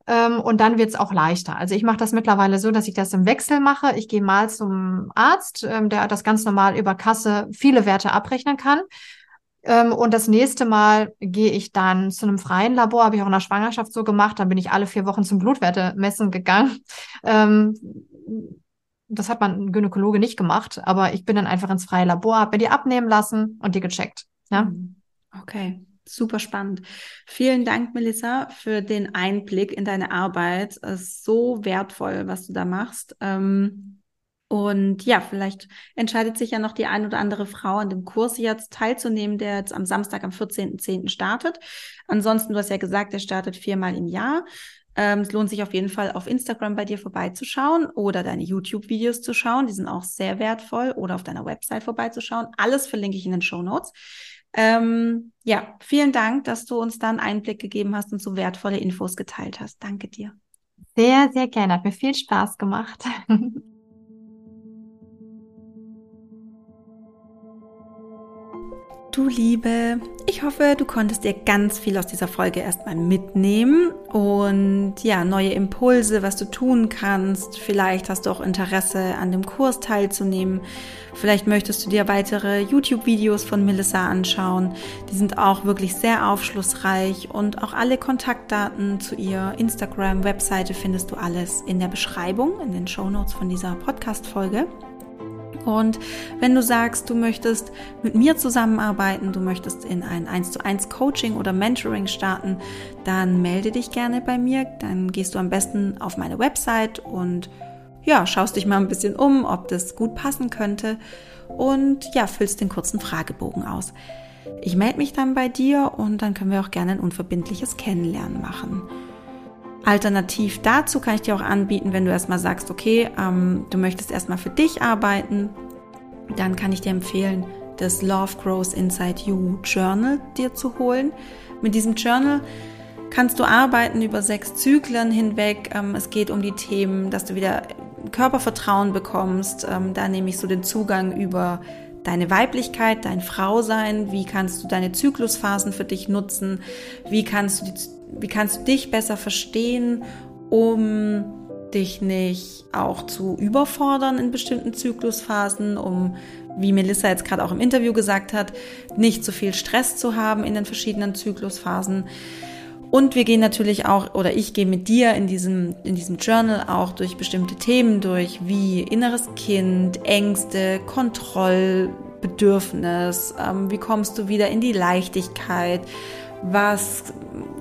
Ähm, und dann wird es auch leichter. Also ich mache das mittlerweile so, dass ich das im Wechsel mache. Ich gehe mal zum Arzt, ähm, der das ganz normal über Kasse viele Werte abrechnen kann. Ähm, und das nächste Mal gehe ich dann zu einem freien Labor, habe ich auch in der Schwangerschaft so gemacht. Dann bin ich alle vier Wochen zum Blutwertemessen gegangen. Ähm, das hat man Gynäkologe nicht gemacht, aber ich bin dann einfach ins freie Labor, habe mir die abnehmen lassen und die gecheckt. Ja? Mhm. Okay. Super spannend. Vielen Dank, Melissa, für den Einblick in deine Arbeit. Es ist so wertvoll, was du da machst. Ähm, und ja, vielleicht entscheidet sich ja noch die ein oder andere Frau an dem Kurs jetzt teilzunehmen, der jetzt am Samstag, am 14.10. startet. Ansonsten, du hast ja gesagt, der startet viermal im Jahr. Ähm, es lohnt sich auf jeden Fall auf Instagram bei dir vorbeizuschauen oder deine YouTube-Videos zu schauen. Die sind auch sehr wertvoll oder auf deiner Website vorbeizuschauen. Alles verlinke ich in den Show Notes. Ähm, ja, vielen Dank, dass du uns dann Einblick gegeben hast und so wertvolle Infos geteilt hast. Danke dir. Sehr, sehr gerne. Hat mir viel Spaß gemacht. Du Liebe, ich hoffe, du konntest dir ganz viel aus dieser Folge erstmal mitnehmen und ja, neue Impulse, was du tun kannst. Vielleicht hast du auch Interesse an dem Kurs teilzunehmen. Vielleicht möchtest du dir weitere YouTube-Videos von Melissa anschauen. Die sind auch wirklich sehr aufschlussreich und auch alle Kontaktdaten zu ihr Instagram-Webseite findest du alles in der Beschreibung, in den Show Notes von dieser Podcast-Folge. Und wenn du sagst, du möchtest mit mir zusammenarbeiten, du möchtest in ein 1 zu 1 Coaching oder Mentoring starten, dann melde dich gerne bei mir. Dann gehst du am besten auf meine Website und ja, schaust dich mal ein bisschen um, ob das gut passen könnte und ja, füllst den kurzen Fragebogen aus. Ich melde mich dann bei dir und dann können wir auch gerne ein unverbindliches Kennenlernen machen. Alternativ dazu kann ich dir auch anbieten, wenn du erstmal sagst, okay, ähm, du möchtest erstmal für dich arbeiten, dann kann ich dir empfehlen, das Love Grows Inside You Journal dir zu holen. Mit diesem Journal kannst du arbeiten über sechs Zyklen hinweg. Ähm, es geht um die Themen, dass du wieder Körpervertrauen bekommst. Ähm, da nehme ich so den Zugang über deine Weiblichkeit, dein Frausein. Wie kannst du deine Zyklusphasen für dich nutzen? Wie kannst du die wie kannst du dich besser verstehen, um dich nicht auch zu überfordern in bestimmten Zyklusphasen, um, wie Melissa jetzt gerade auch im Interview gesagt hat, nicht zu viel Stress zu haben in den verschiedenen Zyklusphasen. Und wir gehen natürlich auch, oder ich gehe mit dir in diesem, in diesem Journal auch durch bestimmte Themen durch, wie inneres Kind, Ängste, Kontrollbedürfnis, ähm, wie kommst du wieder in die Leichtigkeit, was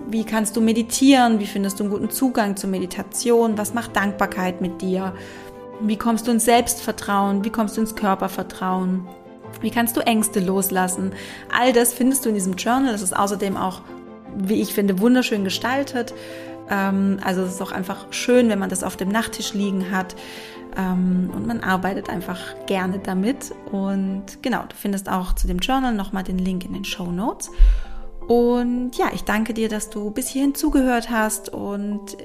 wie kannst du meditieren? Wie findest du einen guten Zugang zur Meditation? Was macht Dankbarkeit mit dir? Wie kommst du ins Selbstvertrauen? Wie kommst du ins Körpervertrauen? Wie kannst du Ängste loslassen? All das findest du in diesem Journal. Es ist außerdem auch, wie ich finde, wunderschön gestaltet. Ähm, also es ist auch einfach schön, wenn man das auf dem Nachttisch liegen hat. Ähm, und man arbeitet einfach gerne damit. Und genau, du findest auch zu dem Journal nochmal den Link in den Show Notes. Und ja, ich danke dir, dass du bis hierhin zugehört hast und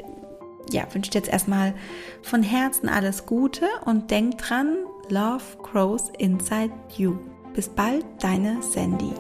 ja, wünsche dir jetzt erstmal von Herzen alles Gute und denk dran, Love grows inside you. Bis bald, deine Sandy.